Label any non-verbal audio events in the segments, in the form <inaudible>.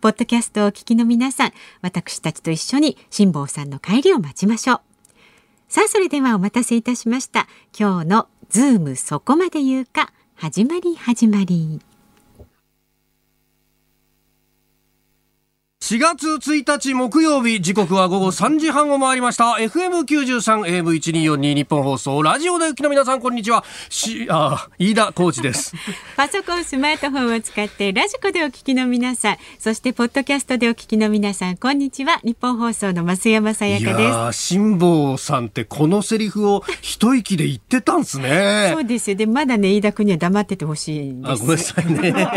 ポッドキャストをお聞きの皆さん、私たちと一緒に辛坊さんの帰りを待ちましょう。さあ、それではお待たせいたしました。今日のズームそこまで言うか、始まり始まり。4月1日木曜日時刻は午後3時半を回りました。FM93 AM1242 ニッポン放送ラジオでお聴きの皆さんこんにちは。しあ飯田浩二です。<laughs> パソコンスマートフォンを使ってラジコでお聞きの皆さんそしてポッドキャストでお聞きの皆さんこんにちは。ニッポン放送の増山さやかです。辛坊さんってこのセリフを一息で言ってたんですね。そうですよ。でまだね飯田君には黙っててほしいあごめんなさいね。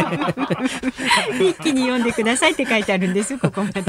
<laughs> 一気に読んでくださいって書いてあるんですここまでは。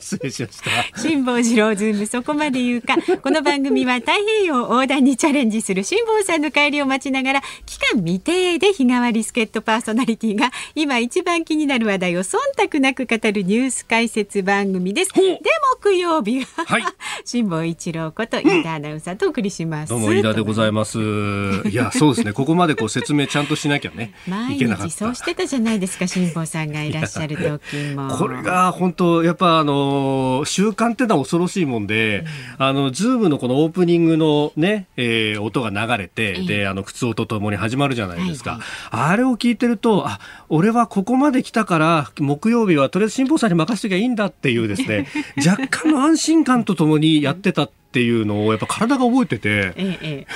失礼しました。辛坊治郎ズームそこまで言うか。この番組は太平洋横断にチャレンジする辛坊さんの帰りを待ちながら期間未定で日替わり助っ人パーソナリティが今一番気になる話題を忖度なく語るニュース解説番組です。で木曜日は、はい、辛坊一郎こと飯田アナウンサーとお送りします。どうも飯田でございます。いやそうですね。ここまでこう説明ちゃんとしなきゃね。<laughs> 毎日そうしてたじゃないですか辛坊さんがいらっしゃる時も。これが本当やっぱあの習慣ってのは恐ろしいもんで、うん、あのズームのこのオープニングのね、えー、音が流れて、うん、であの靴音とともに始まるじゃないですか、はいはい、あれを聞いてるとあ俺はここまで来たから木曜日はとりあえず辛坊さんに任せときゃいいんだっていうですね <laughs> 若干の安心感とともにやってたっていうのをやっぱ体が覚えてて。ええ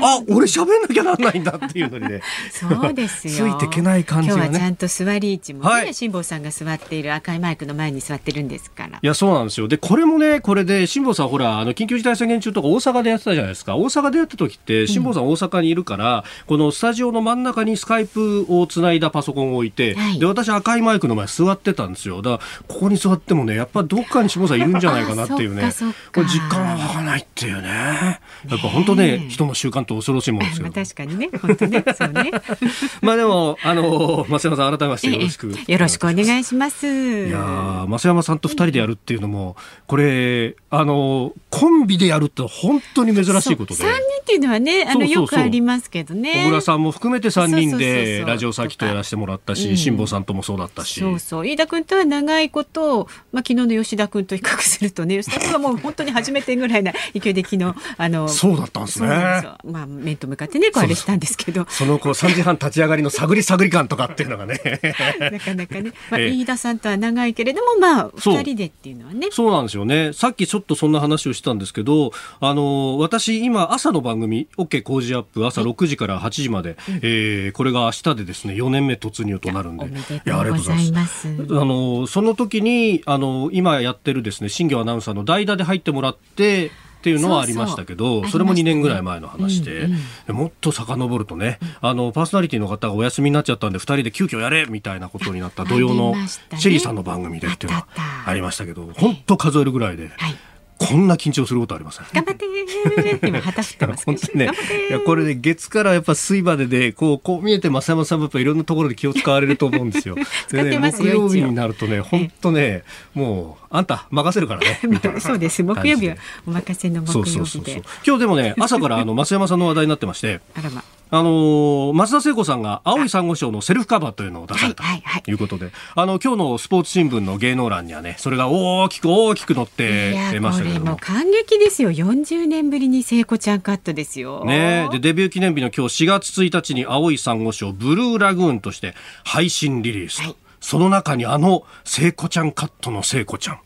あ、俺喋んなきゃなんないんだっていうのにね。<laughs> そうですよ。ついていけない感じが、ね、今日はちゃんと座り位置もね、はい、辛坊さんが座っている赤いマイクの前に座ってるんですから。いや、そうなんですよ。で、これもね、これで辛坊さんほら、あの緊急事態宣言中とか大阪でやってたじゃないですか。大阪でやった時って辛坊さん大阪にいるから、うん、このスタジオの真ん中にスカイプをつないだパソコンを置いて、はい、で私赤いマイクの前座ってたんですよ。だからここに座ってもね、やっぱどっかに辛坊さんいるんじゃないかなっていうね。<laughs> これ実感は湧かないっていうね。やっぱ本当ね、人の習慣と恐ろしいもんですよ。まあ、確かにね、本当ね、そうね。<laughs> まあでも、あの、増山さん、改めましてよろしく。よろしくお願いします。いや増山さんと二人でやるっていうのも、これ、あの、コンビでやるって本当に珍しいことで。三人っていうのはね、あの、よくありますけどね。小倉さんも含めて三人でラジオサーキットやらせてもらったし、辛坊さんともそうだったし。そうそう、飯田君とは長いこと、まあ、昨日の吉田君と比較するとね、吉田君はもう本当に初めてぐらいな勢いで昨日、あの、そうだったんですね。まあ、面と向かってね、こうあれしたんですけど。そのこう3時半立ち上がりの探り探り感とかっていうのがね。<laughs> なかなかね、<laughs> まあ、飯田さんとは長いけれども、まあ、2人でっていうのはねそうなんですよね。さっきちょっとそんな話をしたんですけど、あの、私、今、朝の番組、OK 工事アップ、朝6時から8時まで、うん、えー、これが明日でですね、4年目突入となるんで。いや、ありがとうございます。あの、その時に、あの、今やってるですね、新業アナウンサーの代打で入ってもらって、っていうのはありましたけどそれも2年ぐらい前の話で、うんうん、もっと遡るとね、あのパーソナリティの方がお休みになっちゃったんで2人で急遽やれみたいなことになった土曜のシェリーさんの番組でっていうのはありましたけど本当数えるぐらいで。はいこんな緊張することありません。頑張って今旗振ってます本当ね。いやこれで、ね、月からやっぱ水まででこうこう見えて増山さんもやっぱいろんなところで気を使われると思うんですよ。<laughs> でね木曜日になるとね本当ねもうあんた任せるからね。そうです木曜日はお任せの木曜日で。そうそうそう今日でもね朝からあの <laughs> 増山さんの話題になってまして。あらま。あの松田聖子さんが青い珊瑚礁のセルフカバーというのを出された。ということで、あの今日のスポーツ新聞の芸能欄にはねそれが大きく大きく載ってましたけども。感激ですよ。40年ぶりに聖子ちゃんカットですよ。ねでデビュー記念日の今日4月1日に青い珊瑚礁ブルーラグーンとして配信リリース、はい、その中にあの聖子ちゃんカットの聖子ちゃん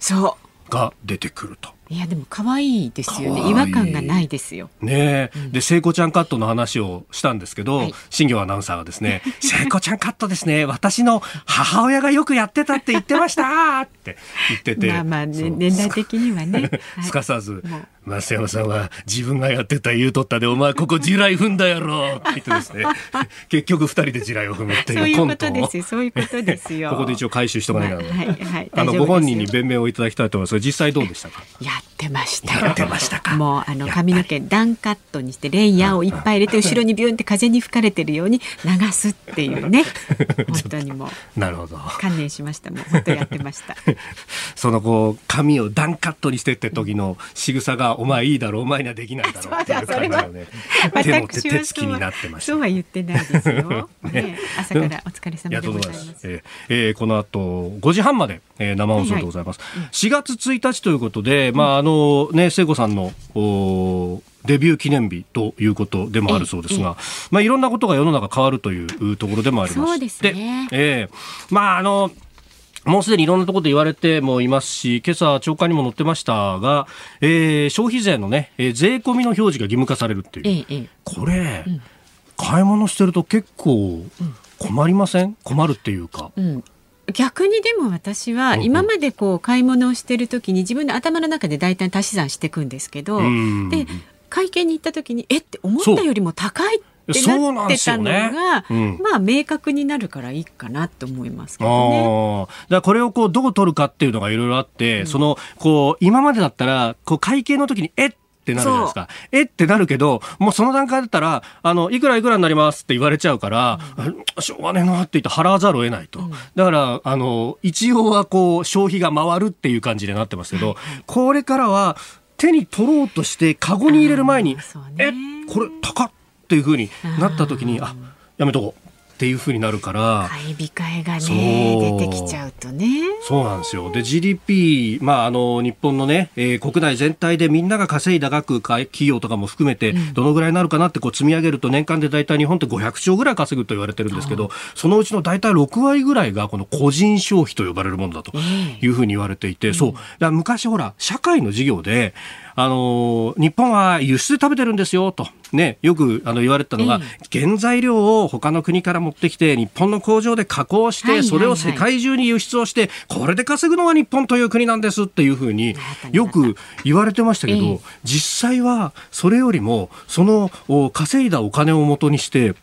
が出てくるといやでも可愛いですよね。違和感がないですよ。ねえ、うん、で聖子ちゃんカットの話をしたんですけど、はい、新庄アナウンサーがですね聖子ちゃんカットですね。私の母親がよくやってたって言ってましたって言ってて。まあまあ、ね、年代的にはね、<laughs> すかさず増山さんは自分がやってた言うとったでお前ここ地雷踏んだやろ。って言ってですね。<laughs> 結局二人で地雷を踏むっていうコントを。そういうことですよ。<laughs> ここで一応回収しとかないから、はい。はい、あのご本人に弁明をいただきたいと思いますが実際どうでしたか？やってました。やってましたか。もうあの髪の毛ダンカットにしてレイヤーをいっぱい入れて後ろにビュンって風に吹かれてるように流すっていうね。<laughs> 本当にもうなるほど。観念しました。もう本当やってました。<laughs> そのこう髪をダンカットにしてって時の仕草がお前いいだろうお前にはできないだろうっていう感じのね。手の手つきになってました。そうは言ってないですよ、<laughs> ね、朝からお疲れ様でございます。えー、えー、この後5時半まで、えー、生放送でございます。はいはい、4月1日ということで、まああのね聖子さんのおデビュー記念日ということでもあるそうですが、まあいろんなことが世の中変わるというところでもあります。そうですね。えー、まああの。もうすでにいろんなところで言われてもいますし、今朝、長官にも載ってましたが、えー、消費税のね、えー、税込みの表示が義務化されるっていう。ええ、これ、うん、買い物してると結構困りません？困るっていうか。うん逆にでも私は今までこう買い物をしてる時に自分の頭の中で大体足し算していくんですけど、で会計に行った時にえって思ったよりも高いってなってたのが、ね。うん、まあ明確になるからいいかなと思いますけどね。だこれをこうどう取るかっていうのがいろいろあって、うん、そのこう今までだったらこう会計の時にえっってなるじゃないですか。えってなるけど、もうその段階だったら、あの、いくらいくらになりますって言われちゃうから、うん、しょうがねえなって言って払わざるを得ないと。うん、だから、あの、一応はこう、消費が回るっていう感じでなってますけど、これからは、手に取ろうとして、カゴに入れる前に、ね、え、これ高っっていうふうになった時に、あ、やめとこう。っていうふうになるから買い控えがね出てきちゃうとね。そうなんですよ。で GDP、まあ、あの日本のね、えー、国内全体でみんなが稼いだ額企業とかも含めてどのぐらいになるかなってこう積み上げると年間で大体日本って500兆ぐらい稼ぐと言われてるんですけどそのうちの大体6割ぐらいがこの個人消費と呼ばれるものだというふうに言われていて、そう。だ昔ほら社会の授業であの日本は輸出で食べてるんですよと、ね、よくあの言われたのが、原材料を他の国から持ってきて日本の工場で加工して、それを世界中に輸出をしてこれで稼ぐのが日本という国なんですっていうふうによく言われてましたけど、実際はそれよりもその稼いだお金をもとにして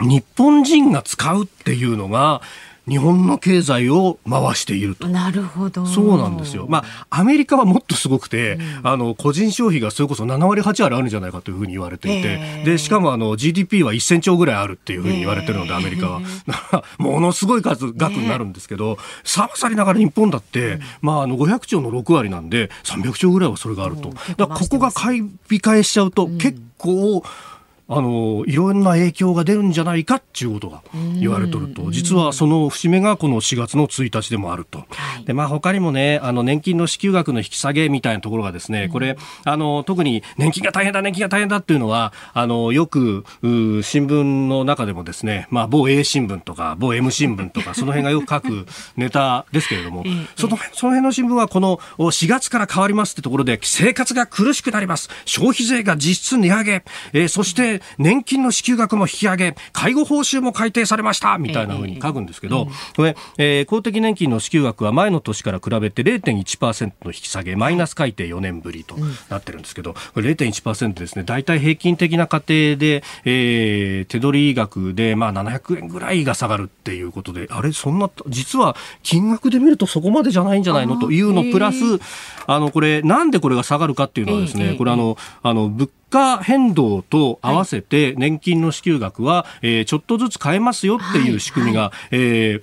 日本人が使うっていうのが日本の経済を回していると。なるほど。そうなんですよ。まあ、アメリカはもっとすごくて、うん、あの、個人消費がそれこそ7割、8割あるんじゃないかというふうに言われていて、えー、で、しかもあの、GDP は1000兆ぐらいあるっていうふうに言われてるので、アメリカは。<laughs> ものすごい数、額になるんですけど、ささりながら日本だって、うん、まあ、あの、500兆の6割なんで、300兆ぐらいはそれがあると。だここが買い控えしちゃうと、結構、あのいろんな影響が出るんじゃないかっていうことが言われとると。実はその節目がこの4月の1日でもあると、はい、でまあ他にもねあの年金の支給額の引き下げみたいなところがですねこれあの特に年金が大変だ年金が大変だっていうのはあのよく新聞の中でもですねまあ某 A 新聞とか某 M 新聞とかその辺がよく書くネタですけれども <laughs> そのその辺の新聞はこの4月から変わりますってところで生活が苦しくなります。消費税が実質値上げ、えー、そして年金の支給額も引き上げ、介護報酬も改定されました、みたいなふうに書くんですけど、これ、えー、公的年金の支給額は前の年から比べて0.1%の引き下げ、マイナス改定4年ぶりとなってるんですけど、これ0.1%ですね、大体平均的な家庭で、えー、手取り額で、まあ、700円ぐらいが下がるっていうことで、あれ、そんな、実は金額で見るとそこまでじゃないんじゃないの？というのプラス、あの、これ、なんでこれが下がるかっていうのはですね、これあの、あの、物価変動と合わせて年金の支給額は、えー、ちょっとずつ変えますよっていう仕組みが、はいはい、えー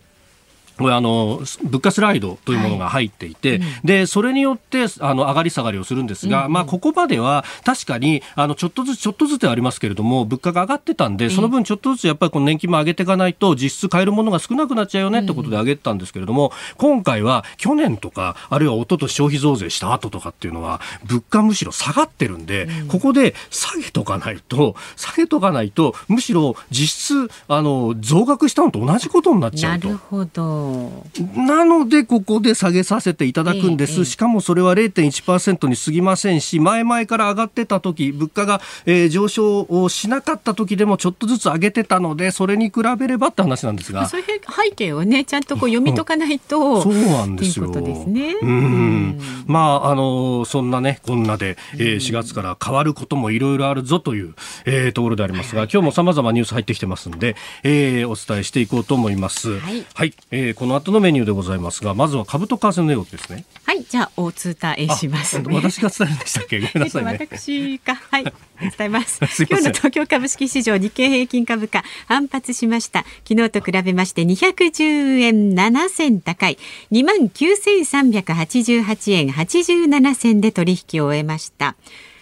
これあの物価スライドというものが入っていて、はいうん、でそれによってあの上がり下がりをするんですが、うん。うん、まあ、ここまでは確かにあのちょっとずつちょっとずつありますけれども物価が上がってたんでその分ちょっとずつやっぱりこの年金も上げていかないと実質買えるものが少なくなっちゃうよねってことで上げてたんですけれども、うん、今回は去年とかあるいは一昨年消費増税した後とかっていうのは物価むしろ下がってるんで、うん、ここで下げとかないと下げとかないとむしろ実質あの増額したのと同じことになっちゃうと。なるほどなので、ここで下げさせていただくんです。ええ、しかもそれは0.1%に過ぎませんし、前々から上がってた時、物価が、えー、上昇をしなかった時でもちょっとずつ上げてたので、それに比べればって話なんですが。そういう背景をね、ちゃんとこう読み解かないと、<laughs> そうなんですよ。ですね。うん。まあ、あの、そんなね、こんなで、えー、4月から変わることもいろいろあるぞという、えー、ところでありますが、今日も様々ニュース入ってきてますんで、えー、お伝えしていこうと思います。はい。はい、えー、この後のメニューでございますが、まずは株と為替の値動きですね。はい、じゃあ、お伝えします、ね、私が伝えるんでしたっけ？<laughs> ごめんなさい、ね、私か。はい。<laughs> 伝えます。す今日の東京株式市場日経平均株価反発しました。昨日と比べまして210円7銭高い2万9388円87銭で取引を終えました。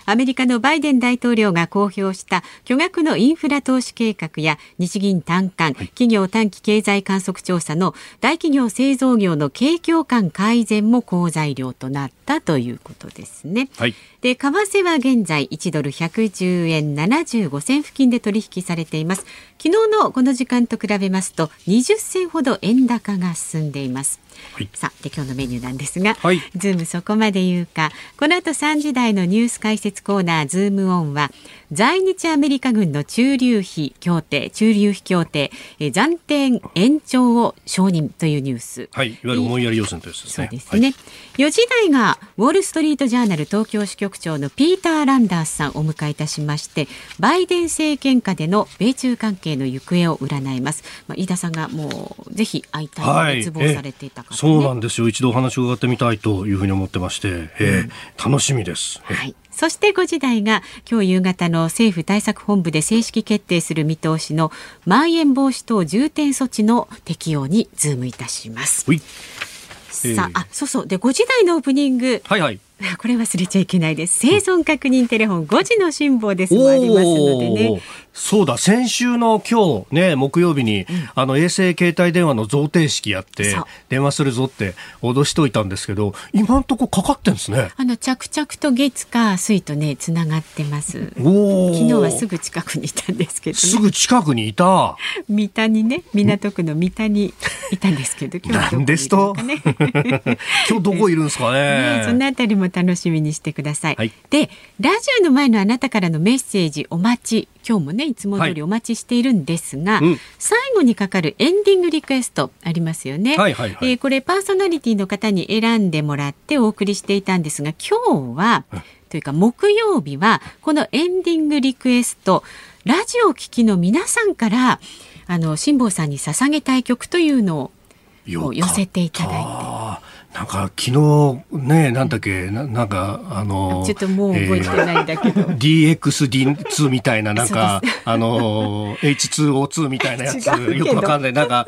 アメリカのバイデン大統領が公表した巨額のインフラ投資計画や日銀短観、企業短期経済観測調査の大企業製造業の景況感改善も好材料となったということですね。はい、で為替は現在1ドル110円75銭付近で取引されています。昨日のこの時間と比べますと20銭ほど円高が進んでいます。はい、さあで今日のメニューなんですが、はい、ズームそこまで言うかこの後3時台のニュース解説コーナーズームオンは在日アメリカ軍の駐留費協定駐留費協定、え暫定延長を承認というニュース。はいいわゆる思いやり予算というですね。そうですね、はい、4時台がウォール・ストリート・ジャーナル東京支局長のピーター・ランダースさんをお迎えいたしましてバイデン政権下での米中関係の行方を占います、まあ、飯田さんがもうぜひ会いたい熱望されていたから、ね、そうなんです。よ一度お話を伺ってみたいというふうに思ってまして、えー、うん、楽しみです、はいそして5時台が今日夕方の政府対策本部で正式決定する見通しのまん延防止等重点措置の適用にズームいたします。さあ、あ、そうそう。で、5時台のオープニング。はいはい。<laughs> これ忘れちゃいけないです。生存確認テレフォン5時の辛抱ですもありますのでね。そうだ、先週の今日ね、木曜日に、うん、あの衛星携帯電話の贈呈式やって、電話するぞって脅しといたんですけど、今んとこかかってんですね。あの着々と月か水とね、つながってます。昨日はすぐ近くにいたんですけど、ね、すぐ近くにいた。<laughs> 三田にね、港区の三田にいたんですけど、今日はですと。<laughs> 今日どこいるんですかね。ねそのあたりも楽しみにしてください。はい、で、ラジオの前のあなたからのメッセージお待ち。今日もねいつも通りお待ちしているんですが、はいうん、最後にかかるエンディングリクエストありますよね、はいはいはい、えー、これパーソナリティの方に選んでもらってお送りしていたんですが今日は、うん、というか木曜日はこのエンディングリクエストラジオ聴きの皆さんからあの辛坊さんに捧げたい曲というのを寄せていただいて。なんか昨日ね、なんだっけ、ななんかあの、ちょっともう覚えてないんだけど。えー、DXD2 みたいな、なんか、あの、H2O2 みたいなやつ、よくわかんない。なんか、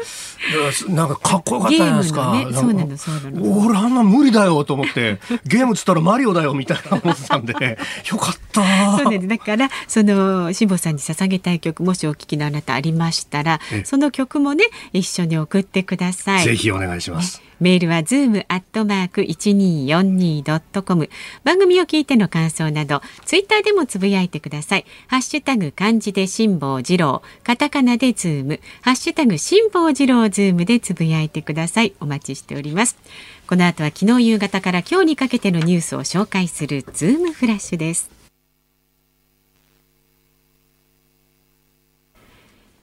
なんかかっこよかったじゃないですか。ね、そうなの、そうなの。俺あんな無理だよと思って、ゲームつったらマリオだよみたいな思ってたんで、よかった。そうね、だから、その、辛坊さんに捧げたい曲、もしお聞きのあなたありましたら、その曲もね、一緒に送ってください。ぜひお願いします。ねメールはズームアットマーク一二四二ドットコム。番組を聞いての感想など、ツイッターでもつぶやいてください。ハッシュタグ漢字で辛坊治郎、カタカナでズーム、ハッシュタグ辛坊治郎ズームでつぶやいてください。お待ちしております。この後は昨日夕方から今日にかけてのニュースを紹介するズームフラッシュです。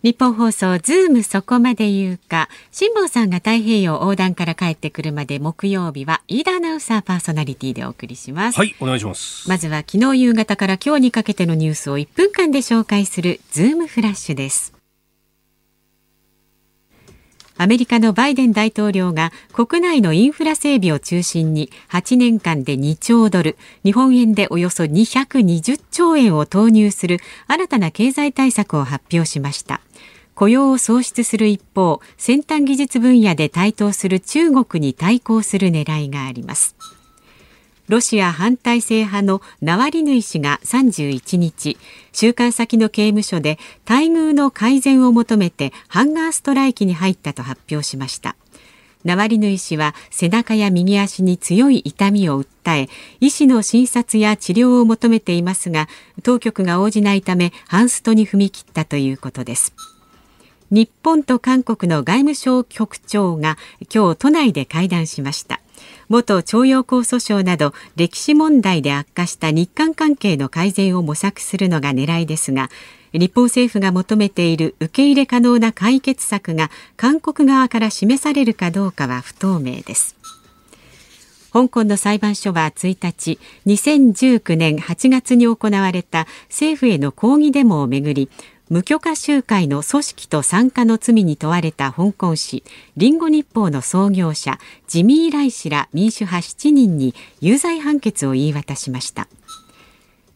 ニッポン放送ズームそこまで言うか。辛坊さんが太平洋横断から帰ってくるまで木曜日は飯田アナウンサーパーソナリティでお送りします。はいお願いします。まずは昨日夕方から今日にかけてのニュースを1分間で紹介するズームフラッシュです。アメリカのバイデン大統領が国内のインフラ整備を中心に8年間で2兆ドル、日本円でおよそ220兆円を投入する新たな経済対策を発表しました。雇用を創出する一方先端技術分野で台頭する中国に対抗する狙いがあります。ロシア反体制派のナワリヌイ氏が31日収監先の刑務所で待遇の改善を求めてハンガーストライキに入ったと発表しました。ナワリヌイ氏は背中や右足に強い痛みを訴え医師の診察や治療を求めていますが当局が応じないためハンストに踏み切ったということです。日本と韓国の外務省局長が今日都内で会談しました。元徴用工訴訟など歴史問題で悪化した日韓関係の改善を模索するのが狙いですが日本政府が求めている受け入れ可能な解決策が韓国側から示されるかどうかは不透明です。香港の裁判所は1日2019年8月に行われた政府への抗議デモをめぐり無許可集会の組織と参加の罪に問われた香港市リンゴ日報の創業者ジミー・ライ氏ら民主派7人に有罪判決を言い渡しました。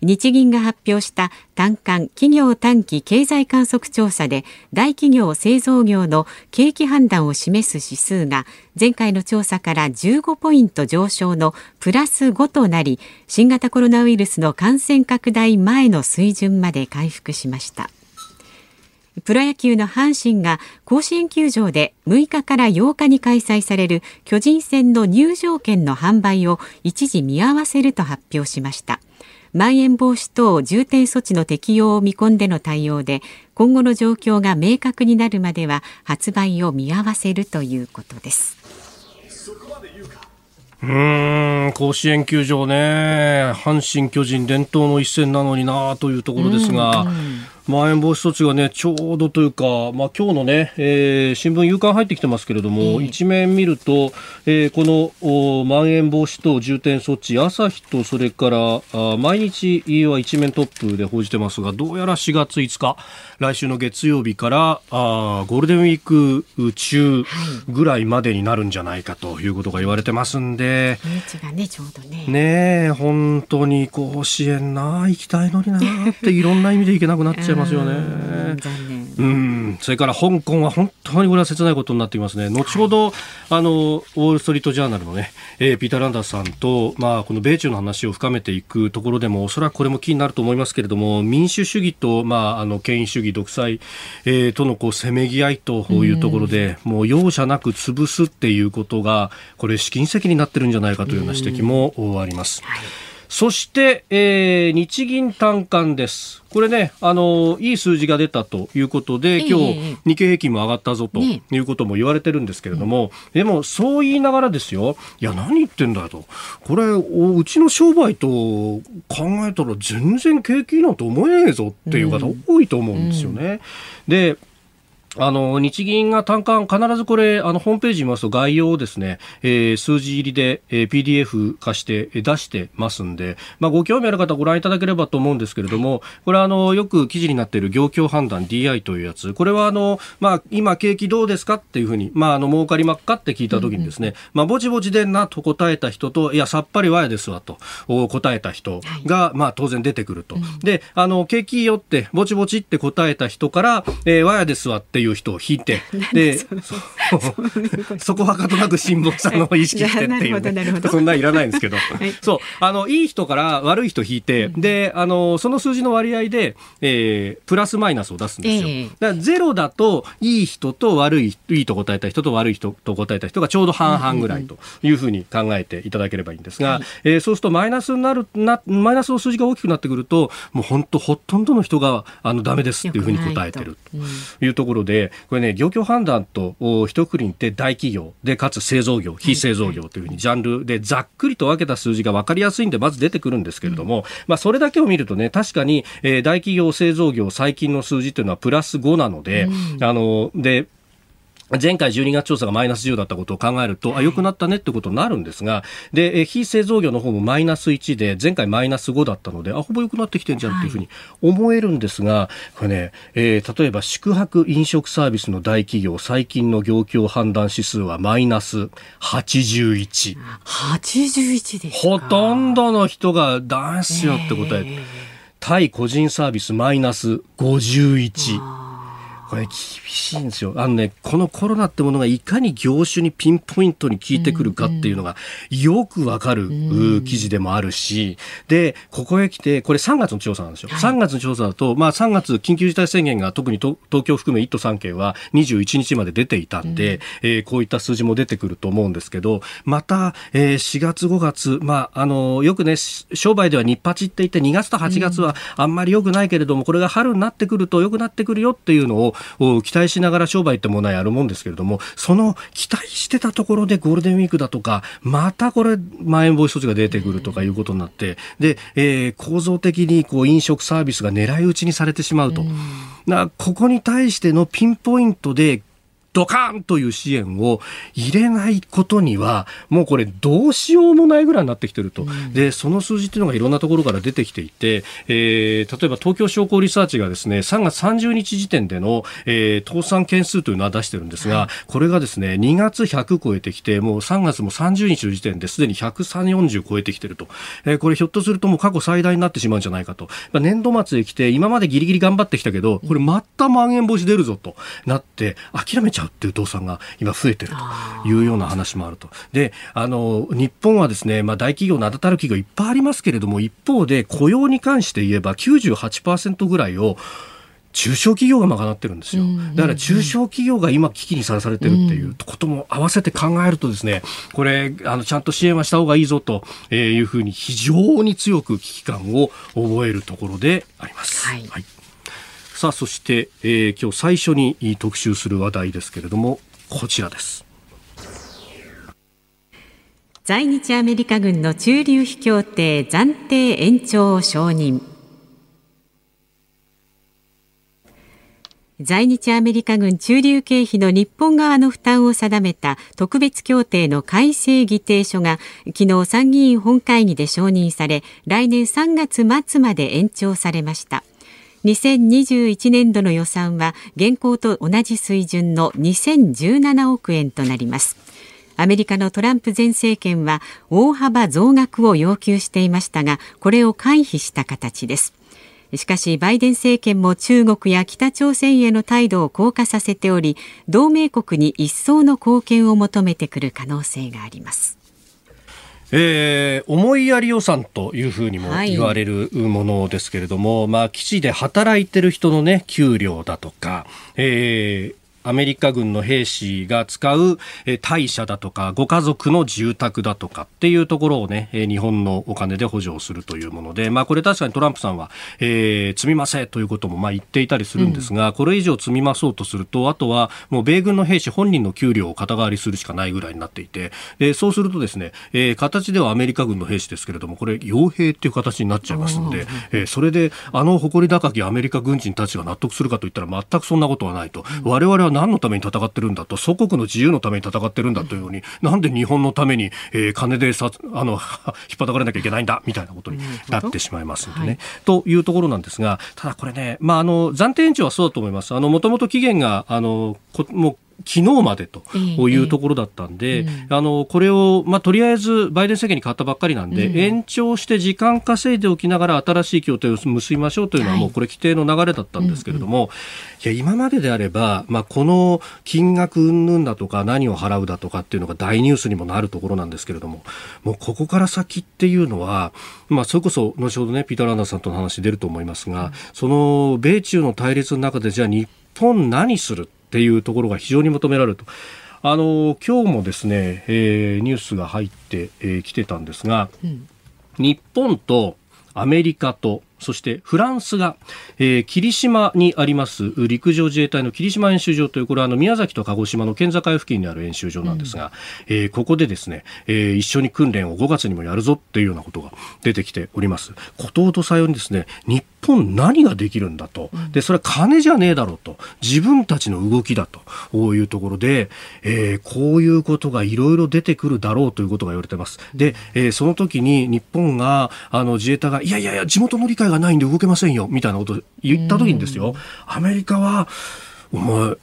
日銀が発表した短観企業短期経済観測調査で大企業製造業の景気判断を示す指数が前回の調査から15ポイント上昇のプラス5となり新型コロナウイルスの感染拡大前の水準まで回復しました。プロ野球の阪神が甲子園球場で6日から8日に開催される巨人戦の入場券の販売を一時見合わせると発表しました。まん延防止等重点措置の適用を見込んでの対応で今後の状況が明確になるまでは発売を見合わせるということです。うん甲子園球場ね。阪神・巨人伝統の一戦なのになというところですが、うんうんまん延防止措置がね、ちょうどというか、まあ今日のね、えー、新聞夕刊入ってきてますけれども、えー、一面見ると、えー、このまん延防止等重点措置、朝日とそれからあ毎日は一面トップで報じてますが、どうやら4月5日、来週の月曜日からあゴールデンウィーク中ぐらいまでになるんじゃないかということが言われてますんで、がね、ちょうどね。ね本当に甲子園な、行きたいのになっていろんな意味で行けなくなっちゃいますよね。残念。うん、それから香港は本当にこれは切ないことになっていますね。後ほど、はい、あの、ウォール・ストリート・ジャーナルのね、えー、ピーター・ランダースさんと、まあ、この米中の話を深めていくところでも、おそらくこれも気になると思いますけれども、民主主義と、まあ、あの、権威主義、独裁、えー、とのこう、せめぎ合いというところで、もう容赦なく潰すっていうことが、これ、試金石になってるんじゃないかというような指摘もあります。はいそして、えー、日銀短観です。これね、あのいい数字が出たということで、今日、日経平均も上がったぞということも言われてるんですけれども、でも、そう言いながらですよ、いや、何言ってんだと。これ、うちの商売と考えたら全然景気いいなんて思えねえぞっていう方多いと思うんですよね。で、あの日銀が単価、必ずこれ、あのホームページ見ますと概要をですね、えー、数字入りで、えー、PDF 化して出してますんで、まあ、ご興味ある方ご覧いただければと思うんですけれども、これはあのよく記事になっている業況判断 DI というやつ、これはあの、まあ、今景気どうですかっていうふうに、まあ、あの儲かりまっかって聞いたときにですね、うんうん、まあ、ぼちぼちでんなと答えた人と、いや、さっぱりわやですわと答えた人が、はい、まあ、当然出てくると。うん、で、あの景気よって、ぼちぼちって答えた人から、えー、わやですわっていう人を引いて、で、<laughs> そこはかとなく辛抱さんの意識してっていう、ね、そんないらないんですけど、<laughs> はい、そう、あの、いい人から悪い人引いて、うん、で、あの、その数字の割合で、えー、プラスマイナスを出すんですよ。えー、だからゼロだと、いい人と悪い、いいと答えた人と悪い人と答えた人がちょうど半々ぐらいというふうに考えていただければいいんですが、はい、えー、そうするとマイナスになる、な、マイナスの数字が大きくなってくると、もう本当ほとんどの人が、あの、ダメですっていうふうに答えてる。と。いうところで、これね、業況判断と一括りにって大企業でかつ製造業非製造業というふうにジャンルでざっくりと分けた数字が分かりやすいんでまず出てくるんですけれども、まあ、それだけを見るとね確かに、え大企業製造業最近の数字というのはプラス5なので、あので前回12月調査がマイナス10だったことを考えると、あ、良くなったねってことになるんですが、で、非製造業の方もマイナス1で、前回マイナス5だったので、あ、ほぼ良くなってきてんじゃんっていうふうに思えるんですが、これね、えー、例えば宿泊飲食サービスの大企業、最近の業況判断指数はマイナス81。81ですほとんどの人がダンスよって答えて、えー、対個人サービスマイナス51。これ厳しいんですよ。あのね、このコロナってものがいかに業種にピンポイントに効いてくるかっていうのがよくわかる記事でもあるし、で、ここへ来て、これ3月の調査なんですよ。はい、3月の調査だと、まあ3月緊急事態宣言が特に東京含め1都3県は21日まで出ていたんで、うん、えー、こういった数字も出てくると思うんですけど、また、えー、4月5月、まあ、あの、よくね、商売では日八って言って2月と8月はあんまり良くないけれども、これが春になってくると良くなってくるよっていうのを期待しながら商売ってものはやるもんですけれども、その期待してたところでゴールデンウィークだとか、またこれ、まん延防止措置が出てくるとかいうことになって、で、えー、構造的にこう飲食サービスが狙い撃ちにされてしまうと。なここに対してのピンポイントでドカーンという支援を入れないことには、もうこれどうしようもないぐらいになってきてると。うん、で、その数字っていうのがいろんなところから出てきていて、えー、例えば東京商工リサーチがですね、3月30日時点での、えー、倒産件数というのは出してるんですが、はい、これがですね、2月100超えてきて、もう3月も30日の時点ですでに130、40超えてきてると。えー、これひょっとするともう過去最大になってしまうんじゃないかと。年度末へ来て、今までギリギリ頑張ってきたけど、これまたまん延防止出るぞとなって、諦めちゃうっていう倒産が今増えてるというような話もあると。で、あの、日本はですね、まあ大企業、名だたる企業いっぱいありますけれども、一方で雇用に関して言えば98%ぐらいを中小企業が賄ってるんですよ。だから中小企業が今危機にさらされてるっていうことも合わせて考えるとですね、これ、あの、ちゃんと支援はした方がいいぞというふうに非常に強く危機感を覚えるところであります。はい、はいさあそして、えー、今日最初に特集する話題ですけれどもこちらです。在日アメリカ軍の駐留費協定暫定延長を承認。在日アメリカ軍駐留経費の日本側の負担を定めた特別協定の改正議定書が昨日参議院本会議で承認され来年3月末まで延長されました。2021年度の予算は現行と同じ水準の2017億円となります。アメリカのトランプ前政権は大幅増額を要求していましたがこれを回避した形です。しかしバイデン政権も中国や北朝鮮への態度を硬化させており同盟国に一層の貢献を求めてくる可能性があります。えー、思いやり予算というふうにも言われるものですけれども、はい、まあ、基地で働いてる人のね、給料だとか、えー、アメリカ軍の兵士が使う大社だとかご家族の住宅だとかっていうところをね日本のお金で補助をするというもので、まあ、これ確かにトランプさんは、えー、積みませということもまあ言っていたりするんですが、うん、これ以上積み増そうとするとあとはもう米軍の兵士本人の給料を肩代わりするしかないぐらいになっていてでそうするとですね、えー、形ではアメリカ軍の兵士ですけれどもこれ傭兵っていう形になっちゃいますので、えー、それであの誇り高きアメリカ軍人たちが納得するかといったら全くそんなことはないと、うん、我々は何のために戦ってるんだと祖国の自由のために戦ってるんだというように、なんで日本のために、えー、金でさあの <laughs> 引っ張かれなきゃいけないんだみたいなことになってしまいますのでね、はい、というところなんですがただこれね、まあ、あの暫定延長はそうだと思います。もともと期限があのもう昨日までというところだったんで、ええあのこれを、まあ、とりあえずバイデン政権に変わったばっかりなんで、うん、延長して時間稼いでおきながら新しい協定を結びましょうというのはもうこれ規定の流れだったんですけれども、はいいや今までであれば、まあ、この金額云々だとか何を払うだとかっていうのが大ニュースにもなるところなんですけれどももうここから先っていうのは、まあ、それこそ後ほどねピーター・ランダーさんとの話出ると思いますが、うん、その米中の対立の中でじゃあ日本何するっていうところが非常に求められると。あの今日もですね、えー、ニュースが入ってき、えー、てたんですが、うん、日本とアメリカとそしてフランスが、えー、霧島にあります陸上自衛隊の霧島演習場というこれはあの宮崎と鹿児島の県境付近にある演習場なんですが、うん、えー、ここでですね、えー、一緒に訓練を5月にもやるぞっていうようなことが出てきております。こととさようにですね日本何ができるんだと、でそれは金じゃねえだろうと。自分たちの動きだと。いうところで、えー、こういうことがいろいろ出てくるだろうということが言われてます。で、えー、その時に日本があの自衛隊がいやいやいや地元の理解がないんで動けませんよ。みたいなことを言った時にですよ、アメリカはお前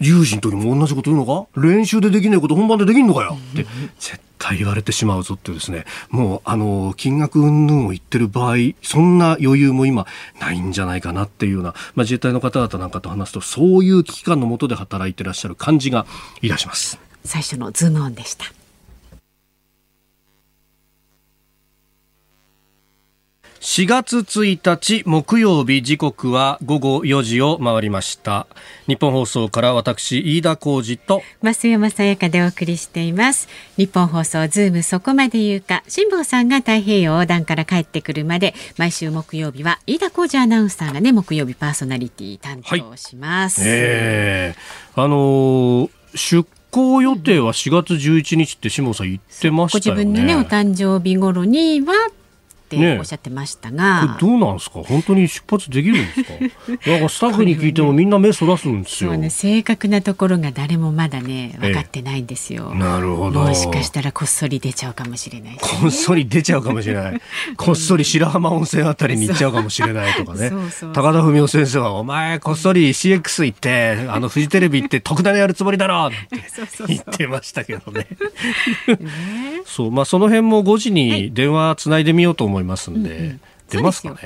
有事の時も同じこと言うのか？練習でできないこと本番でできんのかよ？って。絶対言われてしまうぞってですねもうあの金額云々を言ってる場合そんな余裕も今ないんじゃないかなっていうような、まあ、自衛隊の方々なんかと話すとそういう危機感のもとで働いてらっしゃる感じがいたします。最初のズームオンでした。4月1日木曜日時刻は午後4時を回りました。ニッポン放送から私飯田浩二と増山さやかでお送りしています。ニッポン放送ズームそこまで言うか辛坊さんが太平洋横断から帰ってくるまで毎週木曜日は飯田浩二アナウンサーがね木曜日パーソナリティ担当します、はい、えー、あのー、出行予定は4月11日って下さん言ってましたよね。ご自分のねお誕生日頃にはっておっしゃってましたが、ね、どうなんですか？本当に出発できるんですか？<laughs> なんかスタッフに聞いてもみんな目そらすんですよ、ね、正確なところが誰もまだね分かってないんですよ、なるほど。もしかしたらこっそり出ちゃうかもしれない、ね、こっそり出ちゃうかもしれない。<laughs> こっそり白浜温泉あたりに行っちゃうかもしれないとかね。高田文夫先生はお前こっそり CX 行って <laughs> あのフジテレビ行って特ダネやるつもりだろって言ってましたけどね。そうまあその辺も5時に電話つないでみようと思いますんで、はいうんうん、出ますかね？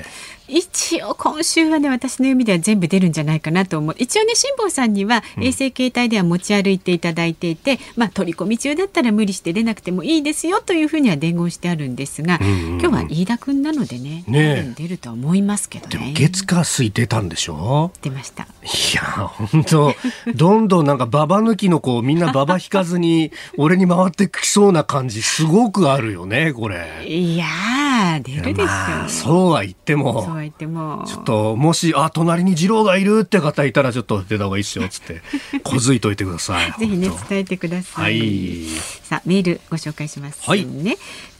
一応今週はね私の読みでは全部出るんじゃないかなと思う。一応ね辛坊さんには衛星携帯では持ち歩いていただいていて、うん、まあ取り込み中だったら無理して出なくてもいいですよというふうには伝言してあるんですが、うんうんうん、今日は飯田君なのでねね出るとは思いますけどね。でも月火水出たんでしょ？出ましたいや本当どんどんなんかババ抜きの子みんなババ引かずに俺に回ってきそうな感じすごくあるよねこれ。いや出るですよ、まあ、そうは言ってもそうは言ってもちょっともしあ隣に次郎がいるって方いたらちょっと出た方がいいですよっつって。<laughs> 小づいといてくださいぜひね伝えてください、はい、さあメールご紹介します、ね、はい、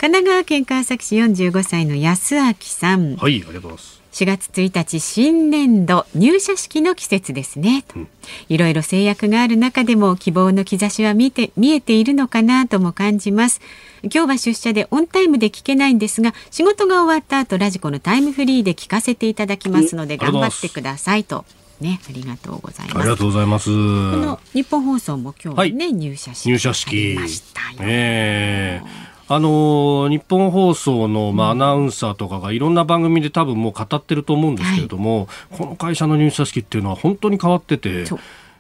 神奈川県川崎市45歳の安明さん。はいありがとうございます。4月1日新年度入社式の季節ですね、うん、いろいろ制約がある中でも希望の兆しは見て見えているのかなとも感じます。今日は出社でオンタイムで聞けないんですが仕事が終わった後ラジコのタイムフリーで聞かせていただきますので頑張ってくださいと。ね、ありがとうございます。ありがとうございます。この日本放送も今日ね、はい、入社式入社式ましたよ。え。ーあの日本放送の、まあ、アナウンサーとかがいろんな番組で多分もう語ってると思うんですけれども、はい、この会社の入社式っていうのは本当に変わってて。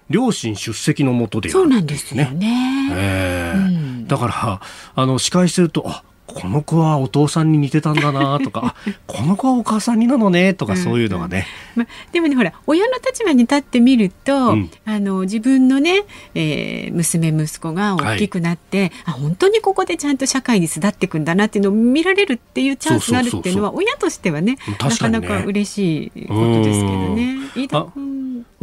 両親出席のもとでやる、ね、そうなんですよね。えー、うん、だからあの司会してるとあこの子はお父さんに似てたんだなとかこの子はお母さんになのねとかそういうのがね、うんうん、ま、でもねほら親の立場に立ってみると、うん、あの自分のね、えー、娘息子が大きくなって、はい、あ本当にここでちゃんと社会に巣立っていくんだなっていうのを見られるっていうチャンスがあるって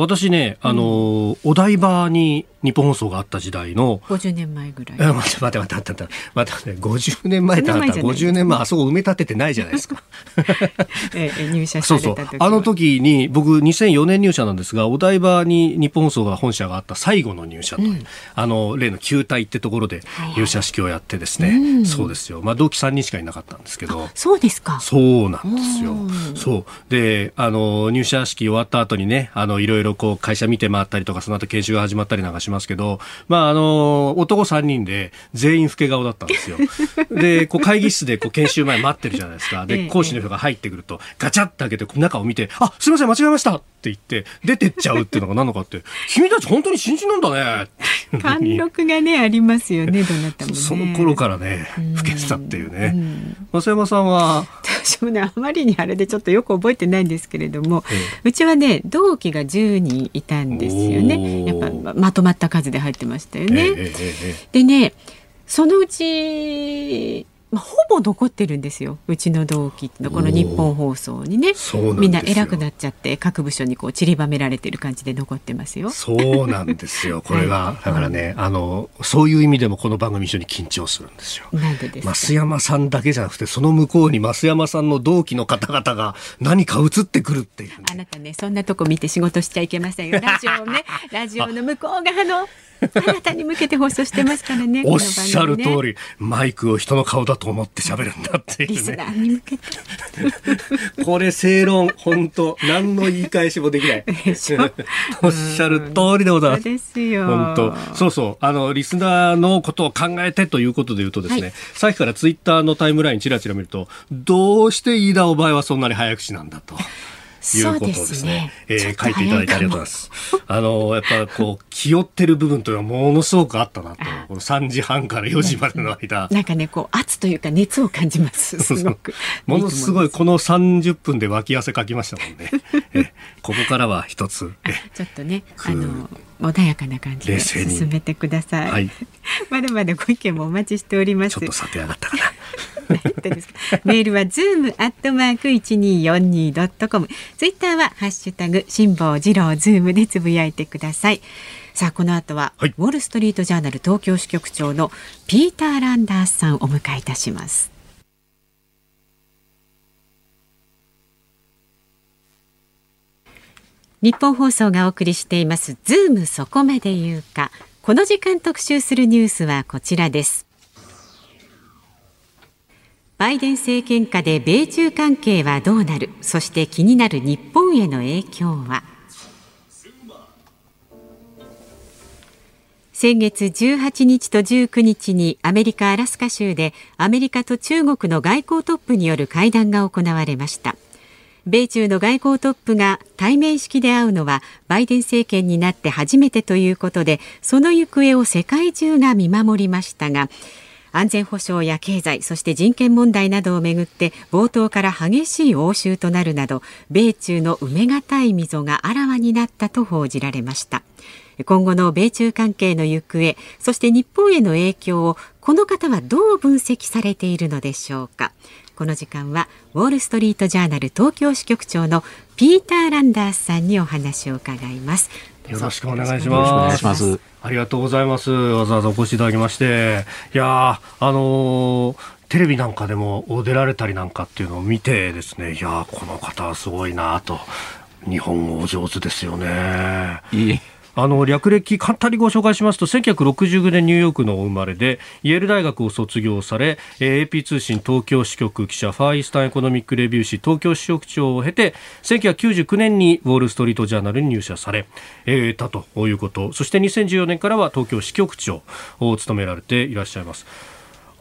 私ね、あの、お台場に日本放送があった時代の。50年前ぐらい。待って待って待って待って。待って待って、50年前ってあったら50年前あそこ埋め立ててないじゃないですか。<laughs> ええ、入社そうそう。あの時に、僕2004年入社なんですが、お台場に日本放送が本社があった最後の入社と、うん、あの、例の球体ってところで入社式をやってですね、はいそうですよ。まあ同期3人しかいなかったんですけど。そうですか。そうなんですよ。そう。で、あの、入社式終わった後にね、あの、いろいろこう会社見て回ったりとかその後研修が始まったりなんかしますけど、まあ、あの男3人で全員老け顔だったんですよ。<laughs> でこう会議室でこう研修前待ってるじゃないですか。で講師の人が入ってくるとガチャッと開けて中を見て「あすみません間違えました」って言って出てっちゃうっていうのが何のかって「君たち本当に新人なんだね」貫禄がねありますよねどなたも、ね、その頃からね老けてたっていうね。増山さんは？私もねあまりにあれでちょっとよく覚えてないんですけれども、ええ、うちはね同期が10人いたんですよね。やっぱまとまった数で入ってましたよね。え、でねそのうちまあ、ほぼ残ってるんですよ。うちの同期のこの日本放送にね。みんな偉くなっちゃって各部署にこう散りばめられてる感じで残ってますよ。そうなんですよ。<laughs> これが、はい、だからねあのそういう意味でもこの番組一緒に緊張するんですよ。なんでです増山さんだけじゃなくてその向こうに増山さんの同期の方々が何か映ってくるっていう、ね、あなたねそんなとこ見て仕事しちゃいけませんよ。ラジオね <laughs> ラジオの向こう側のあなたに向けて放送してますからね。おっしゃる通り、マイクを人の顔だと思って喋るんだっていう、ね、リスナーに向けて。これ正論、本当何の言い返しもできない。おっしゃる通りでございます。ですよ。本当そうそう。あの、リスナーのことを考えてということで言うとですね、はい、さっきからツイッターのタイムラインちらちら見ると、どうして飯田お前はそんなに早口なんだと。いうことですね。すねえー、書いていただいてありがとうございます。あの、やっぱこう、気負ってる部分というのはものすごくあったなと。<laughs> この3時半から4時までの間。<laughs> なんかね、こう、圧というか熱を感じます。<laughs> すごく。ものすごい、この30分で脇汗かきましたもんね。えここからは一つ。ちょっとね、あの、穏やかな感じで進めてください。はい、まだまだご意見もお待ちしております。ちょっとさて上がったかな。メールはズームアットマーク一二四二ドットコム。ツイッターはハッシュタグ辛坊治郎ズームでつぶやいてください。さあこの後は、はい、ウォール・ストリート・ジャーナル東京支局長のピーター・ランダースさんをお迎えいたします。ニッポン放送がお送りしていますズームそこまで言うかこの時間特集するニュースはこちらですバイデン政権下で米中関係はどうなるそして気になる日本への影響は？先月18日と19日にアメリカ・アラスカ州でアメリカと中国の外交トップによる会談が行われました。米中の外交トップが対面式で会うのはバイデン政権になって初めてということでその行方を世界中が見守りましたが安全保障や経済そして人権問題などをめぐって冒頭から激しい応酬となるなど米中の埋め難い溝があらわになったと報じられました。今後の米中関係の行方そして日本への影響をこの方はどう分析されているのでしょうか。この時間はウォール・ストリート・ジャーナル東京支局長のピーター・ランダースさんにお話を伺います。よろしくお願いします。ありがとうございます。わざわざお越しいただきまして。いやあのーテレビなんかでも出られたりなんかっていうのを見てですね。いやこの方はすごいなと。日本語お上手ですよね。いいあの略歴簡単にご紹介しますと1969年ニューヨークのお生まれでイェール大学を卒業され AP 通信東京支局記者ファーイスタンエコノミックレビュー誌東京支局長を経て1999年にウォール・ストリート・ジャーナルに入社され、えー、たということそして2014年からは東京支局長を務められていらっしゃいます。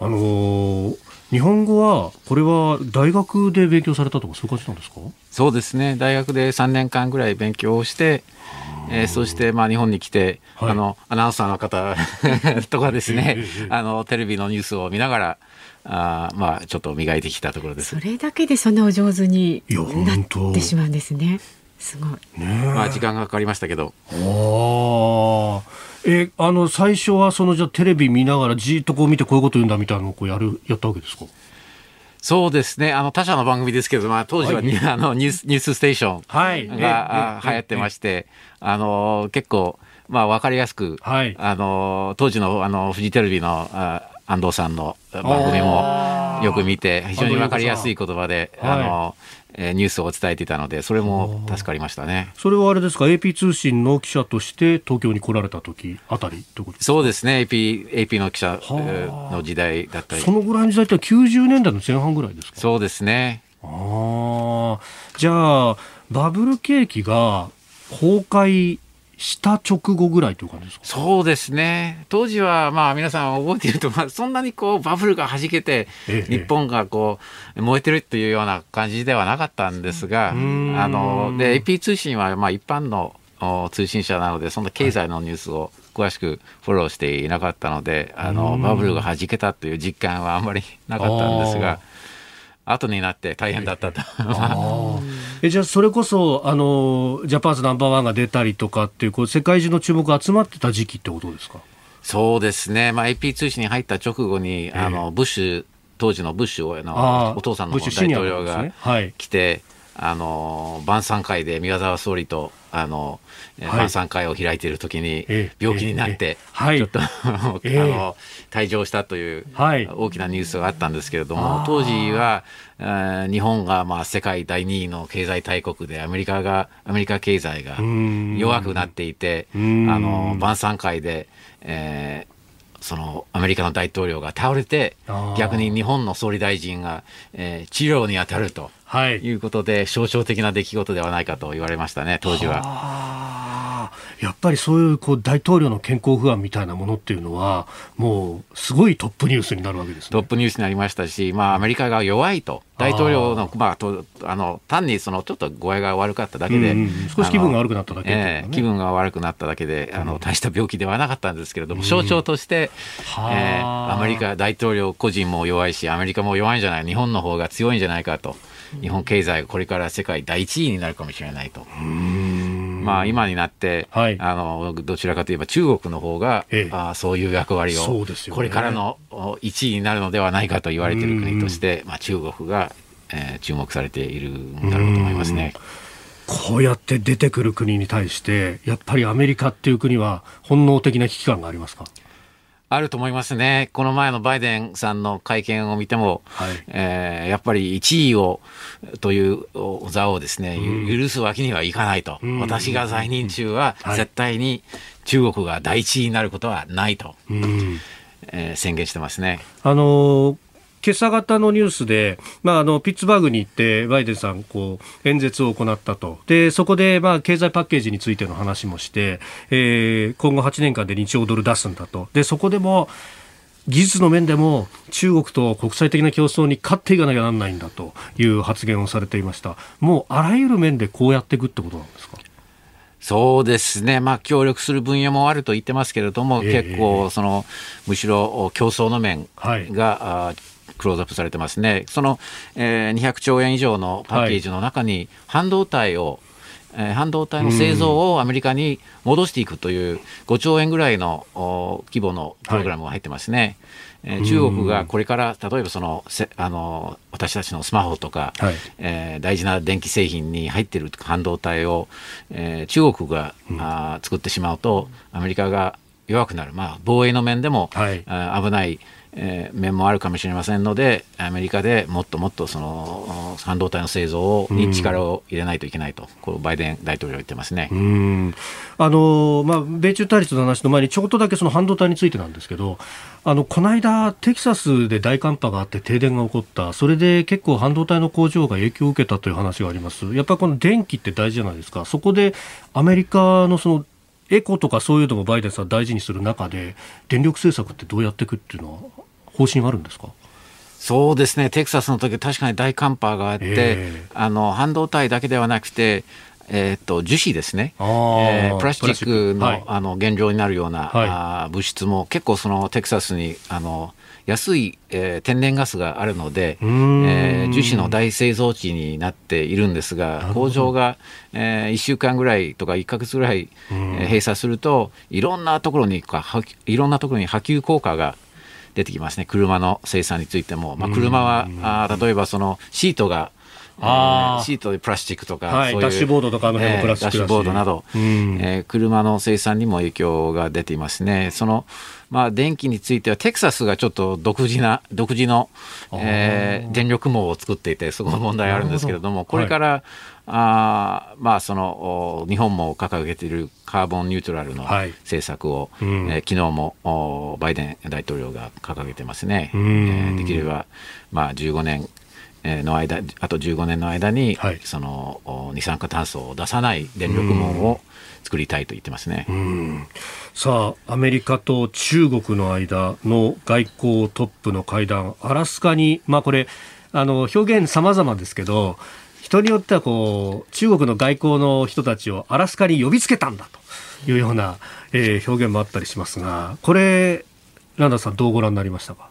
あのー日本語はこれは大学で勉強されたとかそういう感じなんですか？そうですね。大学で3年間ぐらい勉強をして、えー、そしてまあ日本に来て、はい、あのアナウンサーの方 <laughs> とかですね、あのテレビのニュースを見ながらあまあちょっと磨いてきたところです。それだけでそんなお上手になってしまうんですね。すごい、ね、まあ時間がかかりましたけど。ああえあの最初はそのじゃテレビ見ながらじっとこう見てこういうこと言うんだみたいなのをこうやるやったわけですか？そうですね。あの、他社の番組ですけど、まあ、当時は、はい、<laughs> あのニュース、ニュースステーションが、はい、あ流行ってまして、あの、結構、まあ、わかりやすく、はい、あの、当時の、あの、フジテレビの、あ安藤さんの番組もよく見て、非常にわかりやすい言葉で、あの、えー、ニュースを伝えていたのでそれも助かりましたね。それはあれですか？AP 通信の記者として東京に来られた時あたりということそうですね。AP, AP の記者の時代だったり。そのぐらいの時代って90年代の前半ぐらいですか？そうですね。ああじゃあバブル景気が崩壊した直後ぐらいという感じですか？そうですね。当時はまあ皆さん覚えていると、まあ、そんなにこうバブルがはじけて、日本がこう燃えてるというような感じではなかったんですがあので AP 通信はまあ一般の通信社なのでそんな経済のニュースを詳しくフォローしていなかったので、あのバブルがはじけたという実感はあんまりなかったんですが。後になって大変だったと。えじゃあそれこそあのジャパンズナンバーワンが出たりとかっていうこう世界中の注目が集まってた時期ってことですか？そうですね、まあ、AP 通信に入った直後に、えー、あのブッシュ当時のブッシュのお父さんの大統領が来て、あの晩餐会で宮沢総理とあの、はい、晩餐会を開いている時に病気になって、ちょっと <laughs> あの退場したという大きなニュースがあったんですけれども、当時は日本がまあ世界第2位の経済大国でアメリカがアメリカ経済が弱くなっていてあの晩餐会で、えー、そのアメリカの大統領が倒れて逆に日本の総理大臣が、えー、治療に当たるとい。うことで、はい、象徴的な出来事ではないかと言われましたね当時は。やっぱりそういうこう大統領の健康不安みたいなものっていうのは、もうすごいトップニュースになるわけです、ね、トップニュースになりましたし、まあ、アメリカが弱いと、大統領の、まあ、とあの単にそのちょっと具合が悪かっただけで、うんうん、少し気分が悪くなっただけ、ね、えー、気分が悪くなっただけで、あの大した病気ではなかったんですけれども、うん、象徴として、えー、アメリカ大統領個人も弱いし、アメリカも弱いんじゃない、日本の方が強いんじゃないかと。日本経済がこれから世界第一位になるかもしれないと。まあ、今になって、はい、あのどちらかといえば中国の方が、ええ、あそういう役割を、これからの1位になるのではないかと言われている国として、まあ、中国が、えー、注目されているんだろうと思いますね。こうやって出てくる国に対してやっぱりアメリカっていう国は本能的な危機感がありますか？あると思いますね。この前のバイデンさんの会見を見ても、はい、えー、やっぱり1位をという座をですね、うん、許すわけにはいかないと、うん、私が在任中は絶対に中国が第一位になることはないと、うん、えー、宣言してますね。あのー今朝方のニュースで、まあ、あのピッツバーグに行ってバイデンさんこう演説を行ったと。でそこで、まあ、経済パッケージについての話もして、えー、今後8年間で2兆ドル出すんだと。でそこでも技術の面でも中国と国際的な競争に勝っていかなきゃならないんだという発言をされていました。もうあらゆる面でこうやっていくってことなんですか？そうですね、まあ、協力する分野もあると言ってますけれども、えー、結構その、むしろ競争の面が、はいクローズアップされてますね。その、えー、200兆円以上のパッケージの中に、半導体を、えー、半導体の製造をアメリカに戻していくという5兆円ぐらいの規模のプログラムが入ってますね。はい、えー、中国がこれから例えばそのせあの私たちのスマホとか、はい、えー、大事な電気製品に入っている半導体を、えー、中国が、うん、あ作ってしまうとアメリカが弱くなる、まあ、防衛の面でも、はい、危ないえー、面もあるかもしれませんのでアメリカでもっともっとその半導体の製造に力を入れないといけないと、こうバイデン大統領は言ってますね。あの、まあ、米中対立の話の前にちょっとだけその半導体についてなんですけどあのこの間、テキサスで大寒波があって停電が起こった。それで結構半導体の工場が影響を受けたという話があります。やっぱりこの電気って大事じゃないですか。そこでアメリカのそのエコとかそういうのもバイデンさん大事にする中で電力政策ってどうやっていくっていうのは方針はあるんですか？そうですね、テキサスの時確かに大寒波があって、えー、あの半導体だけではなくて、えーと、樹脂ですね、えー、プラスチックのはい、あの原料になるような、はい、あ物質も結構そのテキサスにあの安い、えー、天然ガスがあるので、えー、樹脂の大製造地になっているんですが工場が、えー、1週間ぐらいとか1か月ぐらい、えー、閉鎖するといろんなところにいろんなところに波及効果が出てきますね。車の生産についても、まあ、車はあ例えばそのシートがあシートでプラスチックとか、はい、そういう。ダッシュボードとかの辺もプラスチック、えー、ダッシュボードなど、うん、えー、車の生産にも影響が出ていますね。そのまあ、電気についてはテキサスがちょっと独自な独自の、えー、電力網を作っていてそこの問題あるんですけれどもこれから、はい、あまあその日本も掲げているカーボンニュートラルの政策を、はいうん、えー、昨日もバイデン大統領が掲げてますね。えー、できれば、まあ、15年の間あと15年の間に、はい、その二酸化炭素を出さない電力網を作りたいと言ってますね。さあアメリカと中国の間の外交トップの会談アラスカにまあこれあの表現様々ですけど人によってはこう中国の外交の人たちをアラスカに呼びつけたんだというような、えー、表現もあったりしますがこれランダさんどうご覧になりましたか？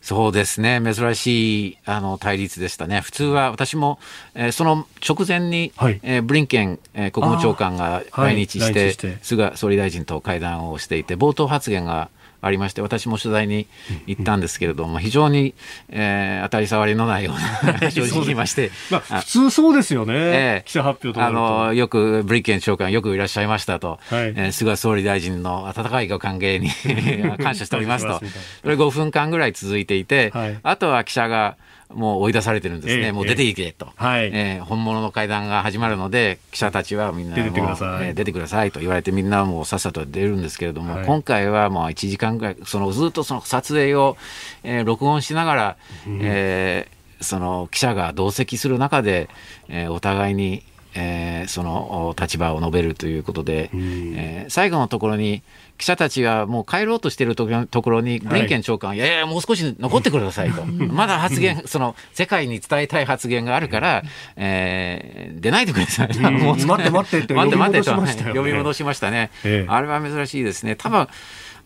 そうですね。珍しいあの対立でしたね、普通は私も、えー、その直前に、はい、えー、ブリンケン、えー、国務長官が来日してはい、して。菅総理大臣と会談をしていて、冒頭発言がありまして、私も取材に行ったんですけれども、非常に、えー、当たり障りのないような正直言いまして、まあ、普通そうですよね、えー、記者発表とあのよくブリケン長官、よくいらっしゃいましたと、はい、えー、菅総理大臣の温かいご歓迎に <laughs> 感謝しておりますと、それ5分間ぐらい続いていて、はい、あとは記者が、もう追い出されてるんですね、えー、もう出ていけと、はい。えー、本物の会談が始まるので、記者たちはみんな出てください、えー、出てくださいと言われて、みんなもうさっさと出るんですけれども、はい、今回はもう1時間ぐらい、そのずっとその撮影を、えー、録音しながら、うん、えー、その記者が同席する中で、えー、お互いにえー、その立場を述べるということで、えー、最後のところに記者たちがもう帰ろうとしているところにブリンケン長官、はい、いやいやもう少し残ってくださいと。まだ発言その世界に伝えたい発言があるから、えー、出ないでください、<laughs> もう待って待ってって待って待ってと呼び戻しましたね、ええ、あれは珍しいですね。多分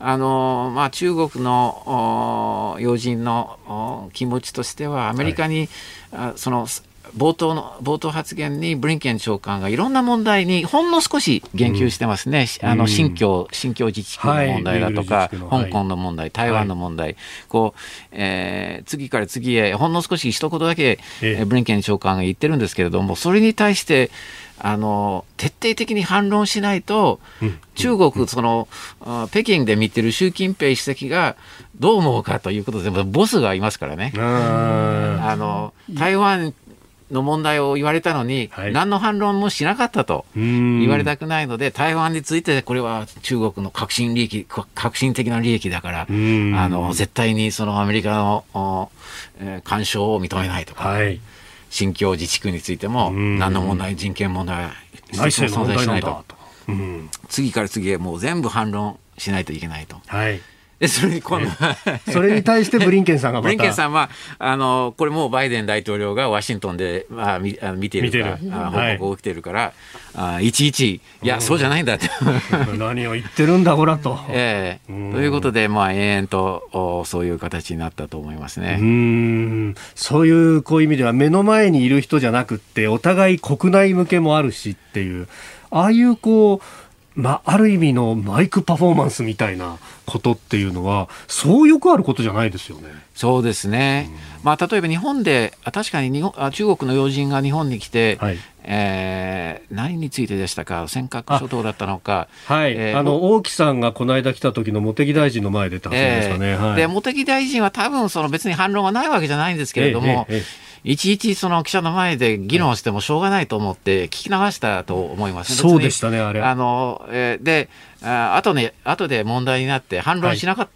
あのまあ、中国の要人の気持ちとしてはアメリカに、はい、その冒頭の冒頭発言にブリンケン長官がいろんな問題にほんの少し言及してますね、うん、あの新疆新疆自治区の問題だとか、はい、香港の問題、台湾の問題、はい、こうえー、次から次へほんの少し一言だけ、えブリンケン長官が言ってるんですけれどもそれに対してあの徹底的に反論しないと、うん、中国、その、北京で見てる習近平主席がどう思うかということで、ボスがいますからね。あの台湾の問題を言われたのに、はい、何の反論もしなかったと言われたくないので、台湾についてこれは中国の革新利益、革新的な利益だから、あの絶対にそのアメリカの、えー、干渉を認めないとか。はい。新疆自治区についても何の問題人権問題は存在しないと、うん、次から次へもう全部反論しないといけないと。はいでそれに今度、<laughs> それに対してブリンケンさんがブリンケンさんはあのこれもうバイデン大統領がワシントンで、まあ、見あ見ているか報告を受けているから、はい、あいちいちいや、そうじゃないんだって。<laughs> 何を言ってるんだこらと。<laughs> ええ。ー、ということで、まあ、延々とおそういう形になったと思いますね。うん。そういうこういう意味では目の前にいる人じゃなくってお互い国内向けもあるしっていうああいうこうまあ、ある意味のマイクパフォーマンスみたいなことっていうのはそうよくあることじゃないですよね。そうですね、うん、まあ、例えば日本で確かに日本中国の要人が日本に来て、はい、えー、何についてでしたか？尖閣諸島だったのか。はい、えー、あの王毅さんがこの間来た時の茂木大臣の前でた発言ですかね、えーはい、で茂木大臣は多分その別に反論がないわけじゃないんですけれども、えーえーいちいちその記者の前で議論してもしょうがないと思って聞き流したと思います、ね、そうでしたね、あれ。あの、えー、で、あ後ね、後で問題になって反論しなかっ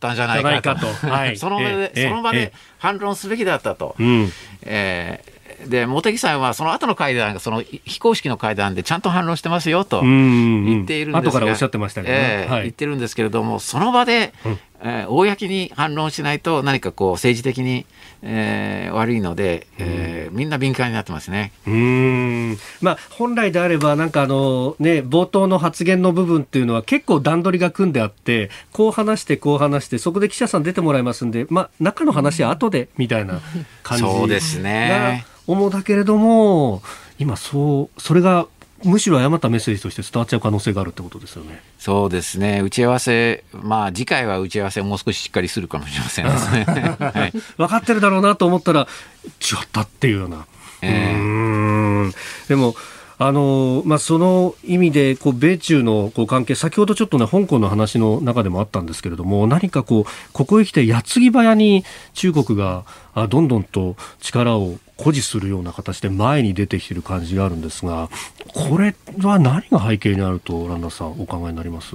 たんじゃないかと。はい、<laughs> その場で、その場で反論すべきだったと。うん、えーで茂木さんはその後の会談その非公式の会談でちゃんと反論してますよと言っているんですが、後からおっしゃってましたけど、ね。えーはい、言ってるんですけれどもその場で、うん、えー、公に反論しないと何かこう政治的にえー、悪いので、えー、みんな敏感になってますね。うん。まあ、本来であれば、なんかあの、ね、冒頭の発言の部分っていうのは結構段取りが組んであって、こう話して、こう話して、そこで記者さん出てもらいますんで、まあ、中の話は後でみたいな感じそうですね。思うだけれども、今そう、それがむしろ誤ったメッセージとして伝わっちゃう可能性があるってことですよね。そうですね。打ち合わせ、まあ次回は打ち合わせをもう少ししっかりするかもしれませんね。<laughs> はい、分かってるだろうなと思ったら違ったっていうような。えー、うんでも。あのまあ、その意味でこう米中のこう関係先ほどちょっとね香港の話の中でもあったんですけれども何かこうここへ来て矢継ぎ早に中国がどんどんと力を誇示するような形で前に出てきている感じがあるんですがこれは何が背景にあるとランナーさんお考えになります？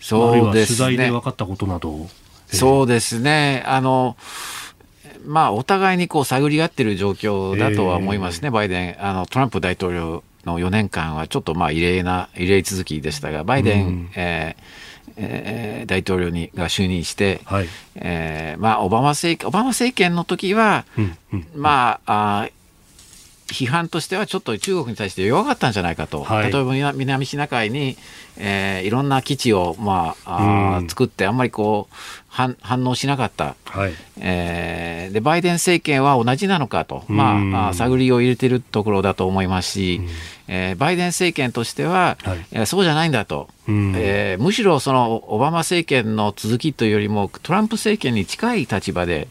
そうですね。取材で分かったことなど、そうですね。あのまあお互いにこう探り合ってる状況だとは思いますね、バイデンあのトランプ大統領の4年間はちょっとまあ異例な異例続きでしたがバイデン、うん、えーえー、大統領にが就任して、はい、えー、まあ、オバマ政オバマ政権の時は、うんうん、まああ批判としてはちょっと中国に対して弱かったんじゃないかと、はい、例えば南シナ海に、えー、いろんな基地を、まあ、あ作ってあんまりこう反反応しなかった、はい。えー、でバイデン政権は同じなのかと、まあ、探りを入れてるところだと思いますし、えー、バイデン政権としては、はい、そうじゃないんだと、えー、むしろそのオバマ政権の続きというよりもトランプ政権に近い立場で、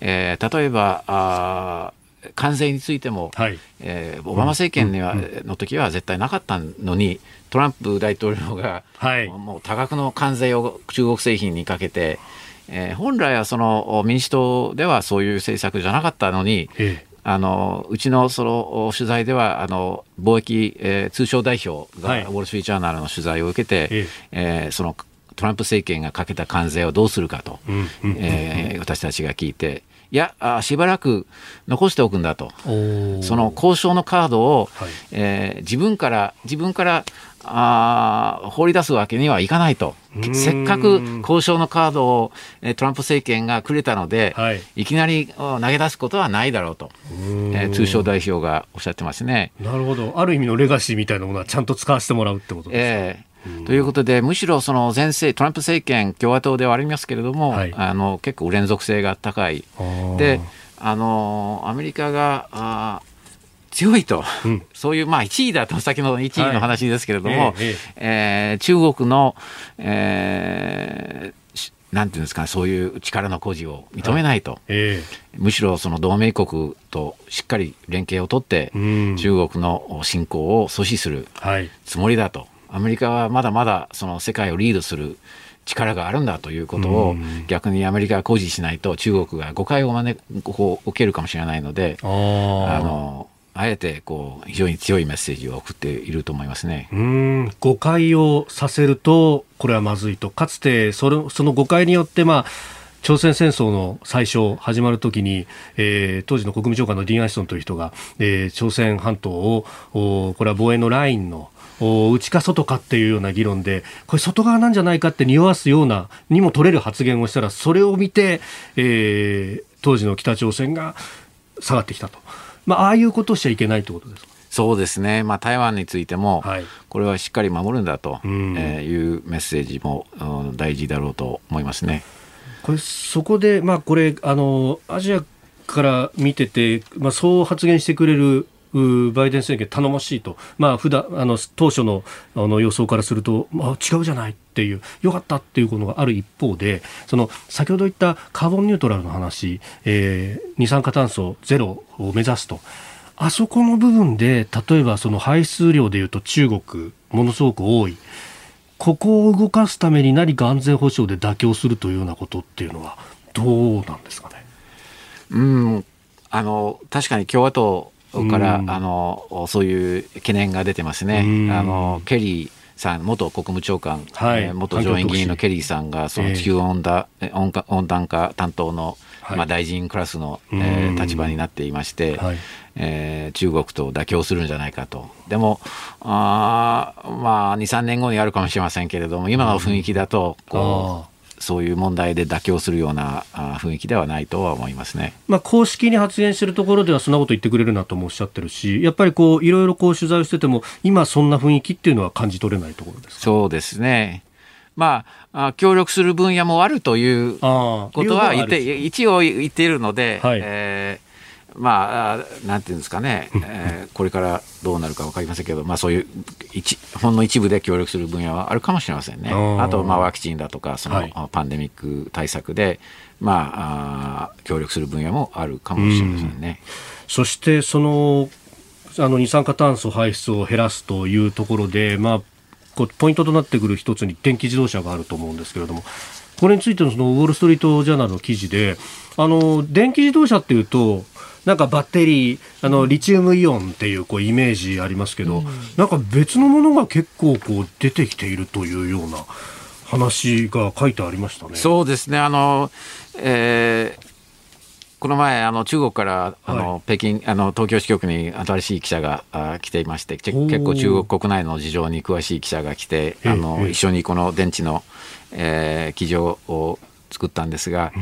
えー、例えばあ関税についても、はい、えー、オバマ政権には、の時は絶対なかったのにトランプ大統領が、はい、もう多額の関税を中国製品にかけて、えー、本来はその民主党ではそういう政策じゃなかったのに、ええ。あのうちのその取材ではあの貿易、えー、通商代表が、はい、ウォール・ストリート・ジャーナルの取材を受けて、ええ。ー、そのトランプ政権がかけた関税をどうするかと、うんうん、えー、私たちが聞いていやしばらく残しておくんだと。その交渉のカードを、はい、えー、自分から自分からあ放り出すわけにはいかないと。せっかく交渉のカードをトランプ政権がくれたので、はい、いきなり投げ出すことはないだろうと、えー、通商代表がおっしゃってますね。なるほど。ある意味のレガシーみたいなものはちゃんと使わせてもらうってことですか、えー、ということで、むしろその前世、トランプ政権、共和党ではありますけれども、はい、あの結構連続性が高い。であのアメリカがあ強いと、うん、そういう、まあ、1位だと、先の1位の話ですけれども、はい、えー、えー、中国の、えー、なんていうんですか、そういう力の誇示を認めないと、はいえ。ー、むしろその同盟国としっかり連携を取って、うん、中国の侵攻を阻止するつもりだと、はい、アメリカはまだまだその世界をリードする力があるんだということを逆にアメリカが誇示しないと中国が誤解を招く受けるかもしれないのであのあえてこう非常に強いメッセージを送っていると思いますね。うん。誤解をさせるとこれはまずいと。かつてそれその誤解によってまあ朝鮮戦争の最初始まるときに、えー、当時の国務長官のディーン・アイストンという人が、えー、朝鮮半島をこれは防衛のラインの内か外かっていうような議論でこれ外側なんじゃないかって匂わすようなにも取れる発言をしたらそれを見て、えー、当時の北朝鮮が下がってきたと。まあ、ああいうことをしちゃいけないってことですか？そうですね、まあ、台湾についても、これはしっかり守るんだというメッセージも大事だろうと思いますね。これそこで、まあ、これあのアジアから見てて、まあ、そう発言してくれるバイデン政権頼もしいと、まあ、普段あの当初のあの予想からすると、まあ、違うじゃないっていうよかったっていうことがある一方でその先ほど言ったカーボンニュートラルの話、えー、二酸化炭素ゼロを目指すと。あそこの部分で例えばその排出量でいうと中国ものすごく多い。ここを動かすために何か安全保障で妥協するというようなことっていうのはどうなんですかね？うん。あの確かに共和党から、あのそういう懸念が出てますね。あのケリーさん元国務長官、はい、元上院議員のケリーさんがその地球温暖,、温暖化担当の、はい、まあ、大臣クラスの、えー、立場になっていまして、はい、えー、中国と妥協するんじゃないかと。でもあまあ23年後にあるかもしれませんけれども今の雰囲気だとこう。そういう問題で妥協するような雰囲気ではないとは思いますね、まあ、公式に発言しているところではそんなこと言ってくれるなともおっしゃってるしやっぱりこういろいろこう取材をしてても今そんな雰囲気っていうのは感じ取れないところですそうですね。まあ、協力する分野もあるということは言って一応言っているので、はい、えーまあ、なんていうんですかね、えー、これからどうなるか分かりませんけど、まあ、そういう一ほんの一部で協力する分野はあるかもしれませんね。あと、まあ、ワクチンだとかその、パンデミック対策で、まあ、あ協力する分野もあるかもしれませんね。そしてそのあの二酸化炭素排出を減らすというところで、まあ、こうポイントとなってくる一つに電気自動車があると思うんですけれどもこれについてのそのウォール・ストリート・ジャーナルの記事であの電気自動車っていうとなんかバッテリーあのリチウムイオンっていうこうイメージありますけど、うん、なんか別のものが結構こう出てきているというような話が書いてありましたね。そうですね。あの、えーこの前あの中国からあの、はい、北京あの東京支局に新しい記者があ来ていまして結構中国国内の事情に詳しい記者が来てあの一緒にこの電池の、えー、記事を作ったんですが、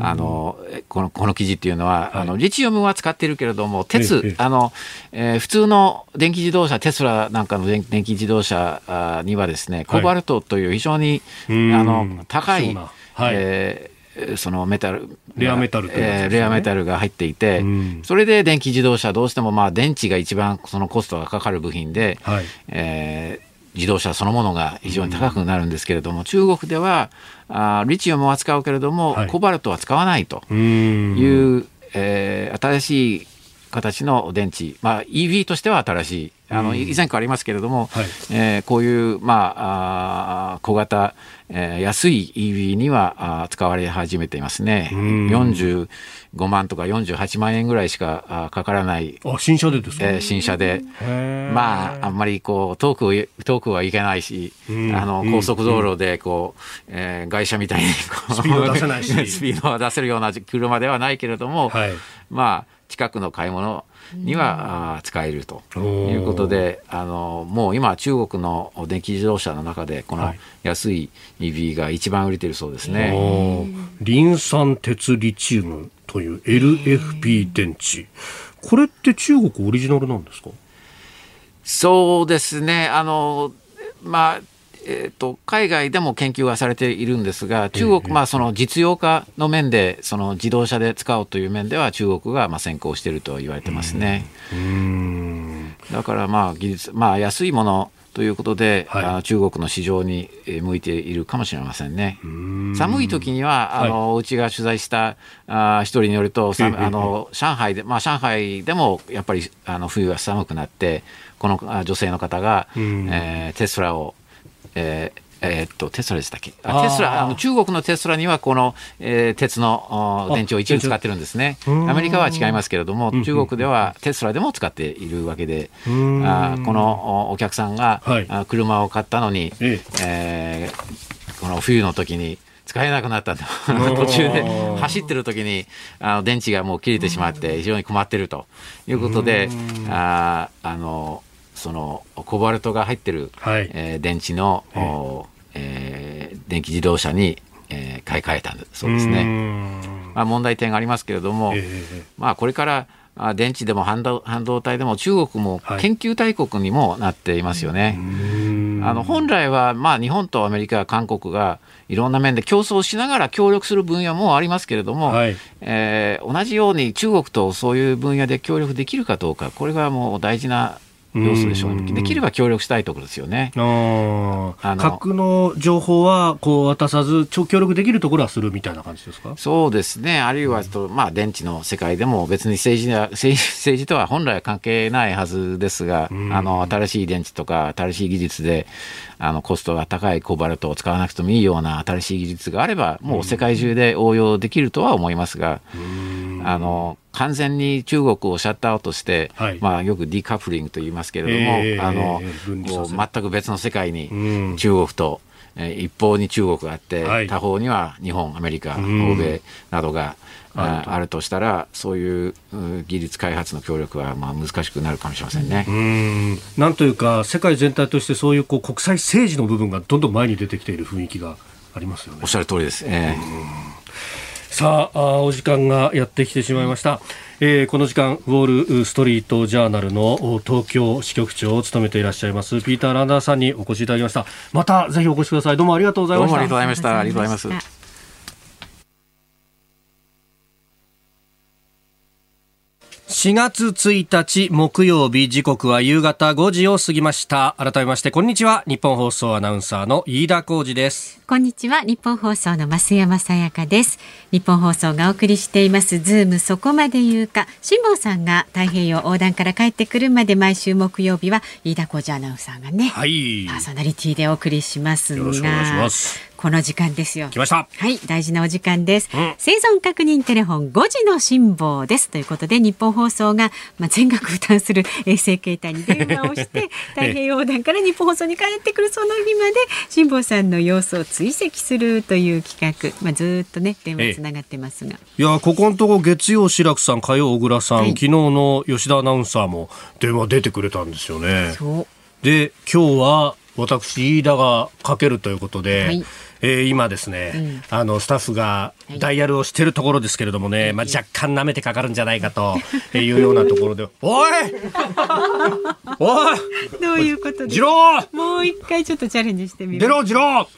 あのこのこの記事っていうのは、はい、あのリチウムは使ってるけれども、鉄、あのえー、普通の電気自動車、テスラなんかの電電気自動車にはですね、コバルトという非常に、あの高い、はい、えー、そのメタル、レアメタル、ね、えー、レアメタルが入っていて、それで電気自動車、どうしてもまあ電池が一番そのコストがかかる部品で、はい、えー自動車そのものが非常に高くなるんですけれども、うん、中国ではあリチウムは使うけれども、はい、コバルトは使わないという、えー、新しい形の電池、まあ、EV としては新しい。あの以前からありますけれども、はい、えー、こういう、まあ、あ小型、えー、安い EV にはあ使われ始めていますね。45万とか48万円ぐらいしかあかからない。あ新車でですか、えー、新車で。まああんまりこう遠く遠くはいけないしあの高速道路でこう、えー、外車みたいにスピード出せないし。<laughs> スピードは出せるような車ではないけれども、はい、まあ近くの買い物には、あ使えるということであのもう今中国の電気自動車の中でこの安い EV が一番売れてるそうですね、リン酸鉄リチウムという LFP 電池。これって中国オリジナルなんですか？そうですね。あのまあえーと、海外でも研究がされているんですが、中国、まあ、その実用化の面で、その自動車で使おうという面では、中国がまあ先行していると言われてますね。だからまあ技術、まあ、安いものということで、はい、中国の市場に向いているかもしれませんね。寒い時にはあの、うちが取材したあ一人によると、あの上海で、まあ、上海でもやっぱりあの冬は寒くなって、この女性の方が、えー、テスラをえーえー、っとテスラでしたっけ？あテスラあの中国のテスラにはこの、えー、鉄の電池を一部使ってるんですね。アメリカは違いますけれども中国ではテスラでも使っているわけであこのお客さんが、はい、車を買ったのに、ええ。ー、この冬の時に使えなくなった <laughs> 途中で走ってる時にあの電池がもう切れてしまって非常に困ってるということでああのそのコバルトが入ってる、はい、えー、電池の、えー、電気自動車に、えー、買い替えたそうですね。まあ、問題点がありますけれども、えー、まあ、これからあ電池でも半導半導体でも中国も研究大国にもなっていますよね。はい、あの本来はまあ日本とアメリカ、韓国がいろんな面で競争しながら協力する分野もありますけれども、はい、えー、同じように中国とそういう分野で協力できるかどうか、これがもう大事な要素でしょう、できれば協力したいところですよね。あの。核の情報はこう渡さず、協力できるところはするみたいな感じですか？そうですね、あるいはと、まあ、電池の世界でも別に政治 <laughs> 政治とは本来は関係ないはずですが、あの新しい電池とか新しい技術であのコストが高いコバルトを使わなくてもいいような新しい技術があれば、もう世界中で応用できるとは思いますが。あの完全に中国をシャットアウトして、はい、まあ、よくディカップリングと言いますけれども、えー、あの、えー、全く別の世界に中国と、うん、え一方に中国があって、はい、他方には日本、アメリカ、欧米などが、ああるとしたらそういう技術開発の協力はまあ難しくなるかもしれませんね。うん。なんというか世界全体としてそういうこう国際政治の部分がどんどん前に出てきている雰囲気がありますよね。おっしゃる通りです、えーさあお時間がやってきてしまいました、えー、この時間ウォール・ストリート・ジャーナルの東京支局長を務めていらっしゃいますピーター・ランダーさんにお越しいただきました。またぜひお越しください。どうもありがとうございました。ありがとうございました。ありがとうございます4月1日木曜日時刻は夕方5時を過ぎました。改めましてこんにちは。日本放送アナウンサーの飯田浩二です。こんにちは。日本放送の増山さやかです。日本放送がお送りしていますズームそこまで言うか。辛坊さんが太平洋横断から帰ってくるまで毎週木曜日は飯田浩二アナウンサーがね、はい、パーソナリティでお送りしますよろしくお願いしますこの時間ですよ。来ました。はい、大事なお時間です。うん、生存確認テレフォン5時の辛抱ですということで、日本放送がまあ全額負担する衛星携帯に電話をして、<laughs> 太平洋横断から日本放送に帰ってくるその日まで辛坊さんの様子を追跡するという企画、まあずっとね電話つながってますが。いやここのとこ月曜志らくさん、火曜小倉さん、はい、昨日の吉田アナウンサーも電話出てくれたんですよね。で今日は私飯田がかけるということで。はいえー、今ですね、うん、あのスタッフがダイヤルをしているところですけれどもね、はい、まあ、若干舐めてかかるんじゃないかというようなところで。<laughs> おい! <laughs> おい!どういうことでもう一回ちょっとチャレンジしてみる出ろ次郎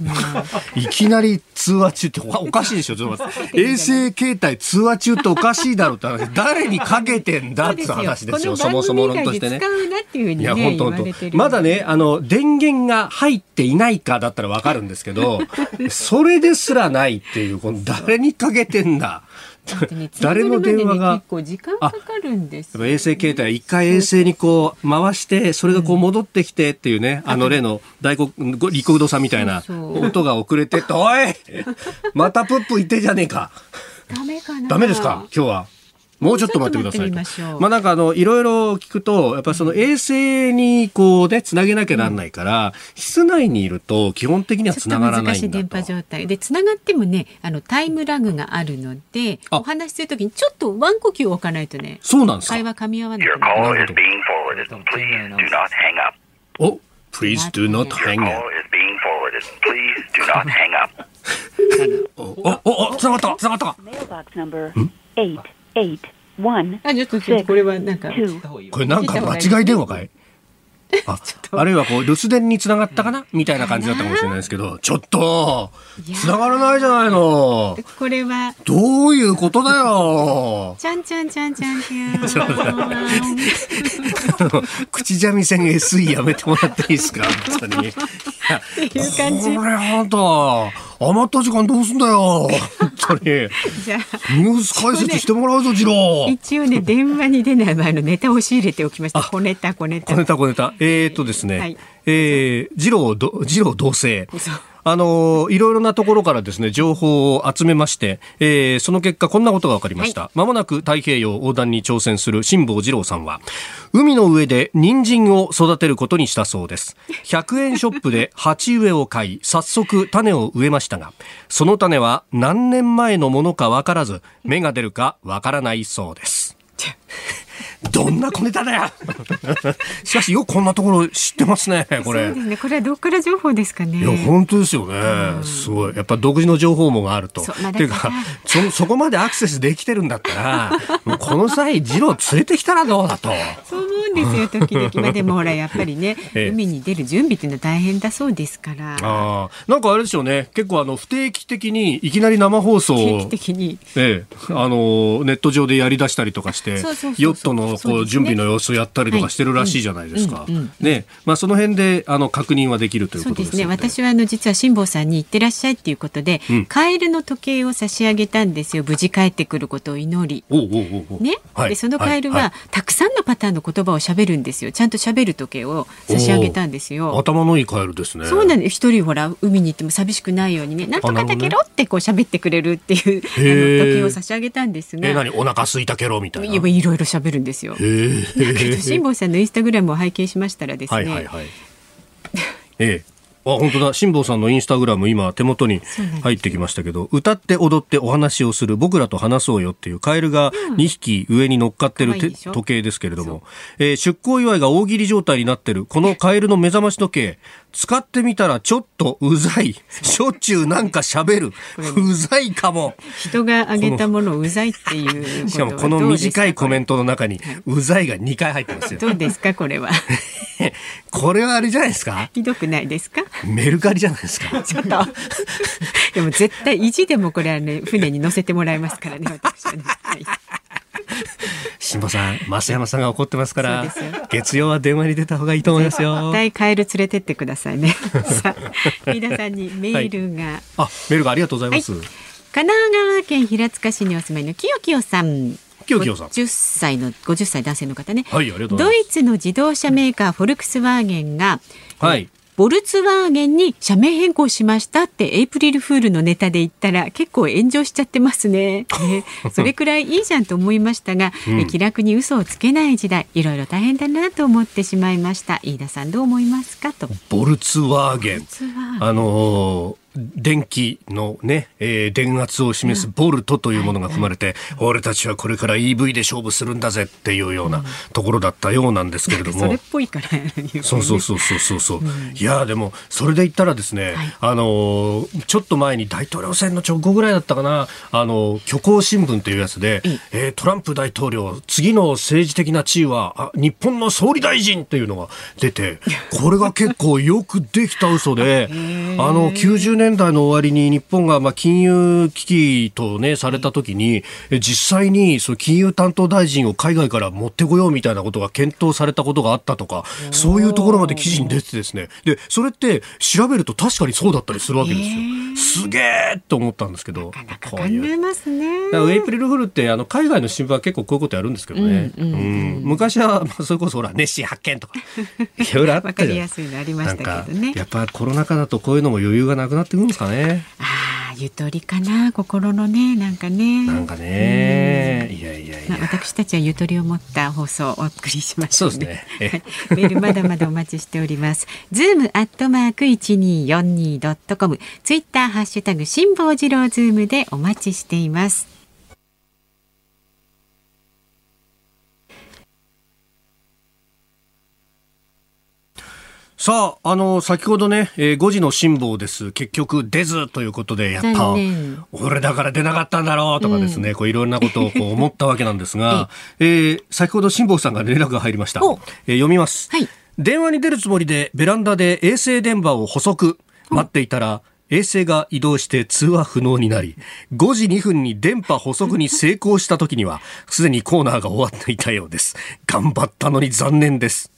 <laughs> いきなり通話中っておかしいでしょ、<laughs> 衛星携帯通話中っておかしいだろうって話、誰にかけてんだって話ですよ、そもそも論としてね。いや、本当本当。まだね、あの、電源が入っていないかだったらわかるんですけど、<laughs> それですらないっていう、この誰にかけてんだ。<laughs> 誰の電話が？結構時間かかるんです、衛星携帯は一回衛星にこう回してそれがこう戻ってきてっていうね、うん、あの例の大黒立国堂さんみたいな音が遅れてっておい！またプップ言ってじゃねえかダメかな。ダメですか？今日はもうちょっと待ってくださいと。まあなんかあの、いろいろ聞くと、やっぱその衛星にこうね、つなげなきゃなんないから、うん、室内にいると基本的にはつながらないんだと。電波状態。で、つながってもね、あの、タイムラグがあるので、お話しするときにちょっとワン呼吸置かないとね、そうなんです会話噛み合わない。お、Please do not hang up. お、お、お、つながった、つながった。あ、ちょっと、これはなんか。これなんか間違い電話かい？ああるいはこう留守電につながったかな？みたいな感じだったかもしれないですけどちょっとつながらないじゃないの。これは。どういうことだよ。ちゃんちゃんちゃんちゃんちゃん。<laughs> <laughs> 口三味線 SE やめてもらっていいですか？本当に。<laughs> っていう感じ。これ本当余った時間どうすんだよ。本当に。<laughs> じゃニュース解説してもらうぞ次郎一応ね電話に出ない前のネタを仕入れておきました。小ネタ小ネタ。小ネタ小ネタ。えー、っとですね、はい、えー、次郎次郎同棲あのいろいろなところからですね情報を集めまして、えー、その結果こんなことが分かりました、はい、間もなく太平洋横断に挑戦する辛坊治郎さんは海の上で人参を育てることにしたそうです。100円ショップで鉢植えを買い早速種を植えましたがその種は何年前のものか分からず芽が出るか分からないそうですどんな小ネタだよ。<laughs> しかしよくこんなところ知ってますねこれ。そうですね。これはどっから情報ですかね。いや本当ですよね、すごい。やっぱ独自の情報網があると、まあ、っていうかそそこまでアクセスできてるんだったらもう <laughs> この際次郎連れてきたらどうだと。そう思うんですよ時々まあでもほら <laughs> やっぱりね、海に出る準備っていうのは大変だそうですから。あなんかあれですよね。結構あの不定期的にいきなり生放送を定期的に、ええ、あのネット上でやりだしたりとかしてヨットのこう準備の様子をやったりとかしてるらしいじゃないですか。ね、まあその辺であの確認はできるということですね。私はあの実は辛坊さんに行ってらっしゃいっていうことで、うん、カエルの時計を差し上げたんですよ。無事帰ってくることを祈り。おうおうおうね、はい、でそのカエルは、たくさんのパターンの言葉を喋るんですよ。ちゃんと喋る時計を差し上げたんですよ。頭のいいカエルですね。そうなんです。一人ほら海に行っても寂しくないようにね、なんとかだけろってこう喋ってくれるっていうあの時計を差し上げたんですが。え何？お腹空いたけろみたいな。いろいろ喋るんですよ。辛坊さんのインスタグラムを拝見しましたらですね、はいはいはい、ええあ本当だ。辛坊さんのインスタグラム今手元に入ってきましたけど歌って踊ってお話をする僕らと話そうよっていうカエルが2匹上に乗っかってる、うん、時計ですけれども、えー、出航祝いが大喜利状態になってるこのカエルの目覚まし時計使ってみたらちょっとうざい。しょっちゅうなんか喋る。うざいかも。人があげたものうざいっていうしかもこの短いコメントの中に、うざいが2回入ってますよ。どうですか？これは。<laughs> これはあれじゃないですか？ひどくないですか？メルカリじゃないですか。<laughs> ちょっと。でも絶対意地でもこれはね、船に乗せてもらいますからね、私はね。はい辛坊さん、増山さんが怒ってますから、月曜は電話に出た方がいいと思いますよ。絶対カエル連れてってくださいね。<laughs> さあ、皆さんにメールが、はい、あ、メールがありがとうございます。はい、神奈川県平塚市にお住まいのきよきよさん。きよきよさん。10歳の50歳男性の方ね。はい、ありがとうございます。ドイツの自動車メーカーフォルクスワーゲンが、はい、ボルツワーゲンに社名変更しましたってエイプリルフールのネタで言ったら結構炎上しちゃってますね。ね <laughs> それくらいいいじゃんと思いましたが、うん、気楽に嘘をつけない時代いろいろ大変だなと思ってしまいました。飯田さんどう思いますかと。ボルツワーゲン。あのー電気のね、えー、電圧を示すボルトというものが含まれて、うん、俺たちはこれから EV で勝負するんだぜっていうようなところだったようなんですけれども。それっぽいから、ね、そうそうそうそうそう。う。ん、いやでも、それで言ったらですね、はい、あの、ちょっと前に大統領選の直後ぐらいだったかな、あの、虚構新聞というやつで、えー、トランプ大統領、次の政治的な地位は、あ日本の総理大臣っていうのが出て、これが結構よくできた嘘で、<laughs> あの、90年年代の終わりに日本がまあ金融危機とね、された時に、実際にその金融担当大臣を海外から持ってこようみたいなことが検討されたことがあったとか、そういうところまで記事に出てですね。で、それって調べると確かにそうだったりするわけですよ。すげえと思ったんですけど。なかなか考えますね。ウェイプリルフルってあの海外の新聞は結構こういうことやるんですけどね。うん、うんうん、昔は、まあ、それこそほら、ネッシー発見とか、<laughs> いろいろあったじゃん。わかりやすいのありましたけどね。やっぱコロナ禍だとこういうのも余裕がなくなってくるんですかね。ああ、ゆとりかな、心のね、なんかね。なんかね、いやいやいや、私たちはゆとりを持った放送をお送りします、ね、そうですね。メールまだまだお待ちしております。ズームアットマーク一二四二ドットコム、ツイッターハッシュタグ辛坊治郎ズームでお待ちしています。さあ、あの、先ほどね、えー、5時の辛抱です。結局出ずということで、やっぱ、俺だから出なかったんだろうとかですね、うん、こういろんなことをこう思ったわけなんですが、<laughs> えー、先ほど辛抱さんが連絡が入りました。えー、読みます、はい。電話に出るつもりでベランダで衛星電話を補足。待っていたら、衛星が移動して通話不能になり、5時2分に電波補足に成功した時には、すでにコーナーが終わっていたようです。頑張ったのに残念です。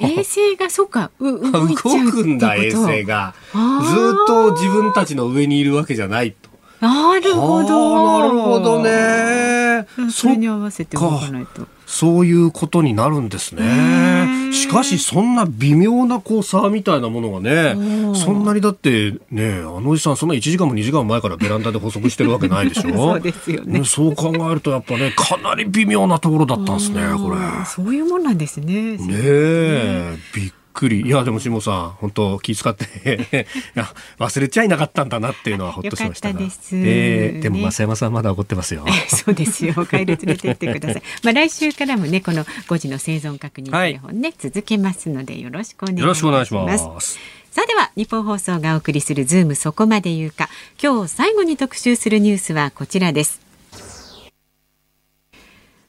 衛星がそうか。動くんだ衛星が。ずっと自分たちの上にいるわけじゃないと。なるほど。なるほどね。それに合わせて動かないとそういうことになるんですね。しかし、そんな微妙なこう差みたいなものがね、そんなにだってね、あのおじさん、そんな1時間も2時間前からベランダで補足してるわけないでしょ？<laughs> そうですよね。そう考えると、やっぱね、かなり微妙なところだったんですね、これ。そういうもんなんですね。ねえ、びっくり。いや、でも、下さん、本当気遣って <laughs> いや、忘れちゃいなかったんだなっていうのはほっとしましたが。です。えー、でも、増山さんまだ怒ってますよ。そうですよ。<laughs> 帰る連れてってください。まあ、来週からもね、この5時の生存確認テレフォンね、はい、続けますので、よろしくお願いします。よろしくお願いします。さあでは日本放送がお送りするズームそこまで言うか今日最後に特集するニュースはこちらです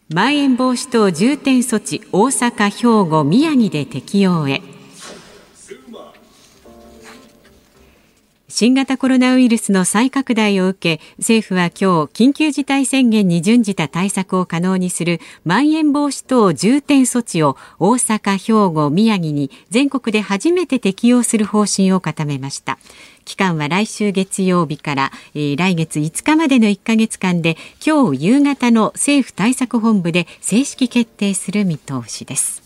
まん延防止等重点措置大阪兵庫宮城で適用へ新型コロナウイルスの再拡大を受け政府は今日緊急事態宣言に準じた対策を可能にするまん延防止等重点措置を大阪、兵庫、宮城に全国で初めて適用する方針を固めました。期間は来週月曜日から、えー、来月5日までの1ヶ月間で今日夕方の政府対策本部で正式決定する見通しです。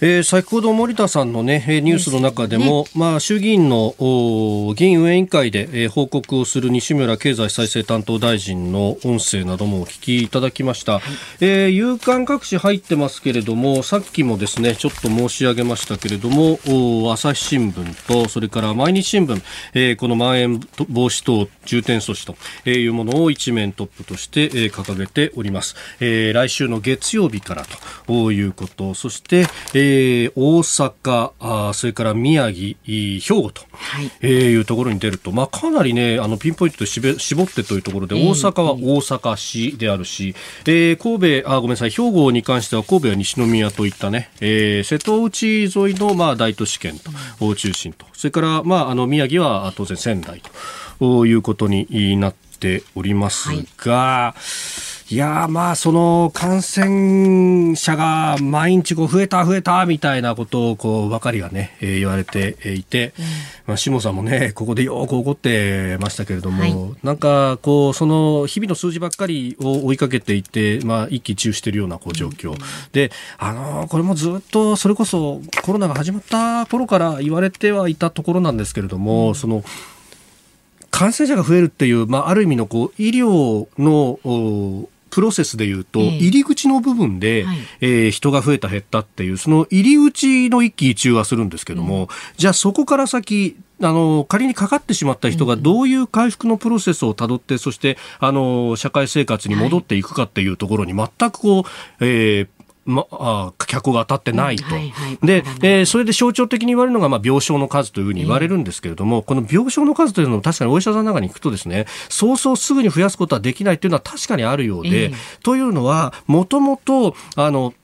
えー、先ほど森田さんの、ね、ニュースの中でも、ね、まあ、衆議院の議員運営委員会で、えー、報告をする西村経済再生担当大臣の音声などもお聞きいただきました、はい、えー、有刊各紙入ってますけれどもさっきもですねちょっと申し上げましたけれども朝日新聞とそれから毎日新聞、えー、このまん延防止等重点措置というものを一面トップとして、えー、掲げております、えー、来週の月曜日からということ。そして、えーえー、大阪あ、それから宮城、兵庫と、はい。えー、いうところに出ると、まあ、かなりね、あのピンポイントで絞ってというところで、大阪は大阪市であるし、えー、神戸あ、ごめんなさい、兵庫に関しては神戸は西宮といったね、えー、瀬戸内沿いの、まあ、大都市圏と、を中心と、それから、まあ、あの宮城は当然仙台ということになっておりますが、はいいやまあその感染者が毎日こう増えた増えたみたいなことをこうばかりがね、えー、言われていて、うん、まあ下さんもねここでよく怒ってましたけれども、はい、なんかこうその日々の数字ばっかりを追いかけていてまあ一喜一憂しているようなこう状況、うん、であのこれもずっとそれこそコロナが始まった頃から言われてはいたところなんですけれども、うん、その感染者が増えるっていう、まあ、ある意味のこう医療のプロセスでいうと、入り口の部分で、えー、人が増えた減ったっていう、その入り口の一喜一憂はするんですけども、じゃあそこから先、あの仮にかかってしまった人がどういう回復のプロセスをたどって、そしてあの社会生活に戻っていくかっていうところに全くこう、えー、まあ、脚光が当たってないと。はいはい、で、えー、それで象徴的に言われるのが、まあ、病床の数というふうに言われるんですけれども、えー、この病床の数というのも確かにお医者さんの中に行くとですね、そうそうすぐに増やすことはできないというのは確かにあるようで、えー、というのは、もともと、あの、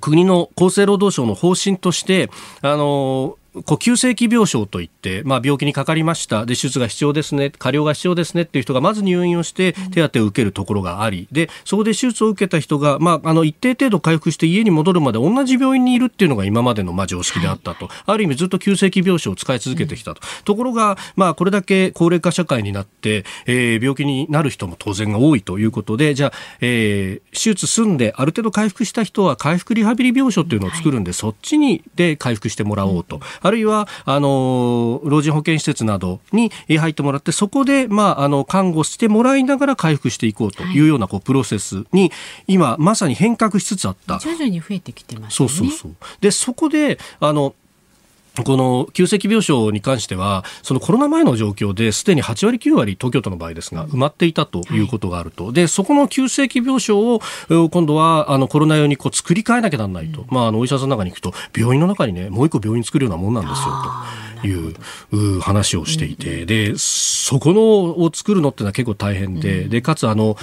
国の厚生労働省の方針として、あの、こう急性期病床といって、まあ、病気にかかりました。で手術が必要ですね。加療が必要ですね。っていう人がまず入院をして手当を受けるところがあり。でそこで手術を受けた人が、まあ、あの一定程度回復して家に戻るまで同じ病院にいるっていうのが今までのまあ常識であったと、はい、ある意味ずっと急性期病床を使い続けてきたと、うん、ところが、まあ、これだけ高齢化社会になって、えー、病気になる人も当然が多いということでじゃあ、えー、手術済んである程度回復した人は回復リハビリ病床っていうのを作るんで、はい、そっちにで回復してもらおうと、うん、あるいはあの老人保健施設などに入ってもらってそこで、まあ、あの看護してもらいながら回復していこうとい。うようなこうプロセスに今まさに変革しつつあった。徐々に増えてきてます、ね、そうそうそう。でそこであのこの急性期病床に関しては、そのコロナ前の状況ですでに8割、9割、東京都の場合ですが、埋まっていたということがあると、でそこの急性期病床を今度はあのコロナ用にこう作り変えなきゃならないと、まあ、あのお医者さんの中に行くと、病院の中にね、もう一個病院作るようなもんなんですよという話をしていて、でそこのを作るのってのは結構大変で、でかつあの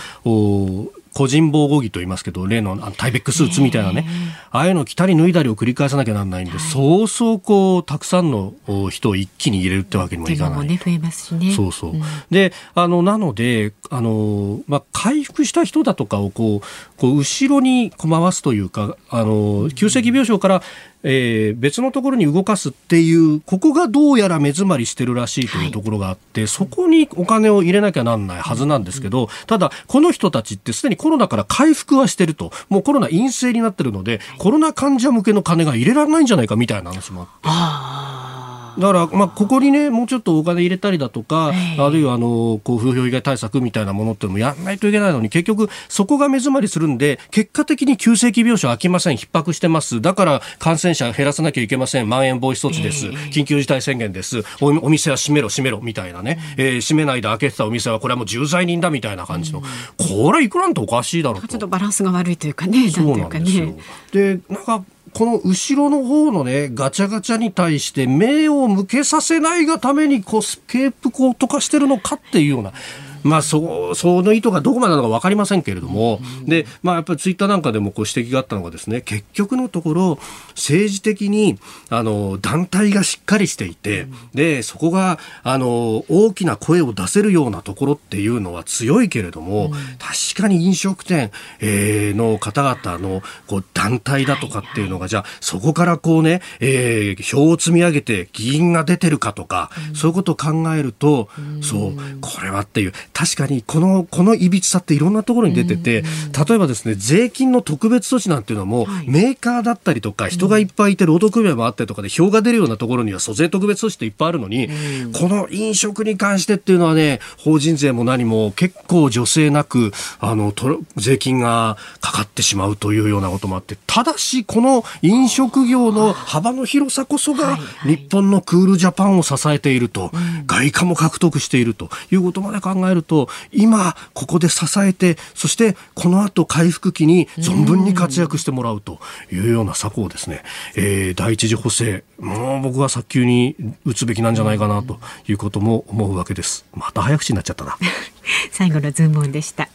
個人防護着と言いますけど、例のタイベックスーツみたいなね、ああいうのを着たり脱いだりを繰り返さなきゃならないんで、はい、そうそうこう、たくさんの人を一気に入れるってわけにもいかない。ね、増えますしね。そうそう。うん、で、あの、なので、あの、まあ、回復した人だとかをこう、こう後ろに回すというか、あの、急性期病床からえー、別のところに動かすっていうここがどうやら目詰まりしてるらしいというところがあって、はい、そこにお金を入れなきゃなんないはずなんですけど、ただこの人たちってすでにコロナから回復はしてると。もうコロナ陰性になってるのでコロナ患者向けの金が入れられないんじゃないかみたいな話もあって。だから、まあ、ここにね、もうちょっとお金入れたりだとか、あるいは、あの、こう、風評被害対策みたいなものっていうのもやらないといけないのに、結局、そこが目詰まりするんで、結果的に急性期病床空きません、逼迫してます。だから、感染者減らさなきゃいけません。まん延防止措置です。緊急事態宣言です。おお店は閉めろ、閉めろ、みたいなね。えー、閉めないで開けてたお店は、これはもう重罪人だ、みたいな感じの。これ、いくらんとおかしいだろうと。ちょっとバランスが悪いというかね。なんですよ。で、なんか、この後ろの方のね、ガチャガチャに対して目を向けさせないがためにこうスケープコート化してるのかっていうような。まあ、そその意図がどこまでなのか分かりませんけれども、でまあ、やっぱりツイッターなんかでもこう指摘があったのがですね結局のところ政治的にあの団体がしっかりしていて、でそこがあの大きな声を出せるようなところっていうのは強いけれども、確かに飲食店、えー、の方々のこう団体だとかっていうのが、じゃあそこからこうね、えー、票を積み上げて議員が出てるかとか、そういうことを考えると、そうこれはっていう確かにこのこのいびつさっていろんなところに出てて、例えばですね税金の特別措置なんていうのも、はい、メーカーだったりとか人がいっぱいいて労働組合もあったりとかで票が出るようなところには租税特別措置っていっぱいあるのに、この飲食に関してっていうのはね法人税も何も結構助成なくあの税金がかかってしまうというようなこともあってただしこの飲食業の幅の広さこそが日本のクールジャパンを支えていると、外貨も獲得しているということまで考えると今ここで支えてそしてこの後回復期に存分に活躍してもらうというような策をですね、えー、第一次補正。もう僕は早急に打つべきなんじゃないかなということも思うわけです。また早口になっちゃったな。<laughs> 最後のズームオンでした。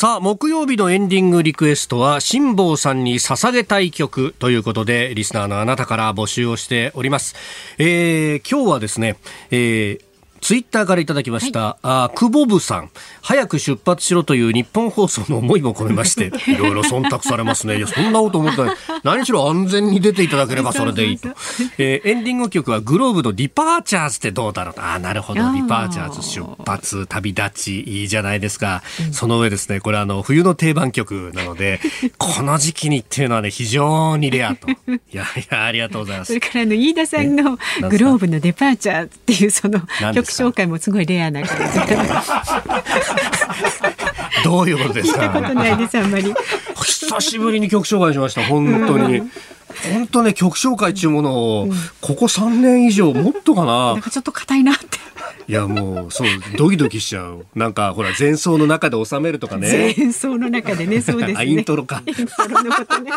さあ、木曜日のエンディングリクエストは、辛坊さんに捧げたい曲ということで、リスナーのあなたから募集をしております。えー、今日はですね、えー、ツイッターからいただきました、はい、あ久保部さん。早く出発しろという日本放送の思いも込めまして <laughs> いろいろ忖度されますね。いやそんなこと思ったら何しろ安全に出ていただければそれでいいと、<laughs> えー、エンディング曲は globe の DEPARTURES ってどうだろう。あなるほど。 DEPARTURES 出発旅立ちいいじゃないですか、うん、その上ですねこれあの冬の定番曲なので <laughs> この時期にっていうのはね非常にレアと。いやいやありがとうございます。それからあの飯田さんのグローブのデパーチャーっていうその曲紹介もすごいレアな感じどういうことですか？ことないですあんまり。久しぶりに曲紹介しました本当に。本当ね曲紹介っていうものをここ3年以上もっとかな。なんかちょっと硬いなって。いやもうそうドキドキしちゃう。なんかほら前奏の中で収めるとかね。前奏の中でねそうですね。イントロか。イントロのことね。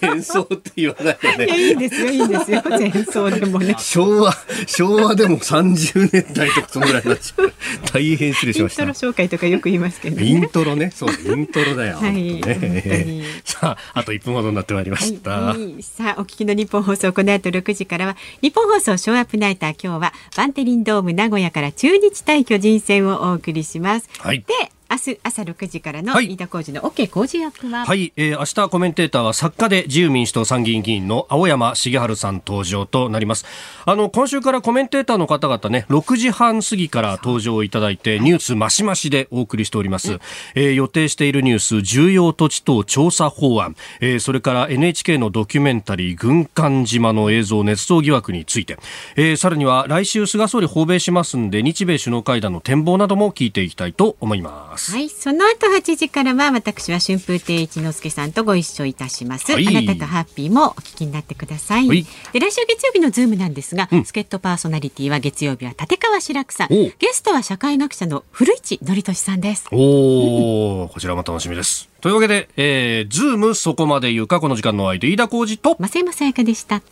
前奏って言わないよね。いやいいですよいいですよ。前奏でもね。昭和昭和でも30年代とかそのぐらいになっちゃう。大変失礼しました。イントロ紹介とかよく言いますけど、ね、イントロね。そうイントロだよ、はい。ね、さああと1分ほどになってまいりました、はい、さあお聞きの日本放送この後6時からは日本放送ショーアップナイター今日はバンテリンドーム名古屋から中日対巨人戦をお送りします、はい、で明日朝6時からの飯田浩二の OK 工事役は、はい、えー、明日コメンテーターは作家で自由民主党参議院議員の青山茂春さん登場となります。あの今週からコメンテーターの方々ね6時半過ぎから登場いただいてニュースましましでお送りしております、えー、予定しているニュース重要土地等調査法案、えー、それから NHK のドキュメンタリー軍艦島の映像捏造疑惑について、えー、さらには来週菅総理訪米しますんで日米首脳会談の展望なども聞いていきたいと思いますはいその後8時からは私は春風亭一之輔さんとご一緒いたします、はい、あなたとハッピーもお聞きになってください、はい、で来週月曜日のズームなんですが、うん、助っ人パーソナリティは月曜日は立川志らくさん。ゲストは社会学者の古市憲寿さんです。おお、こちらも楽しみです。というわけで、えー、ズームそこまで言うかこの時間の相手飯田浩司と。増山さやかでした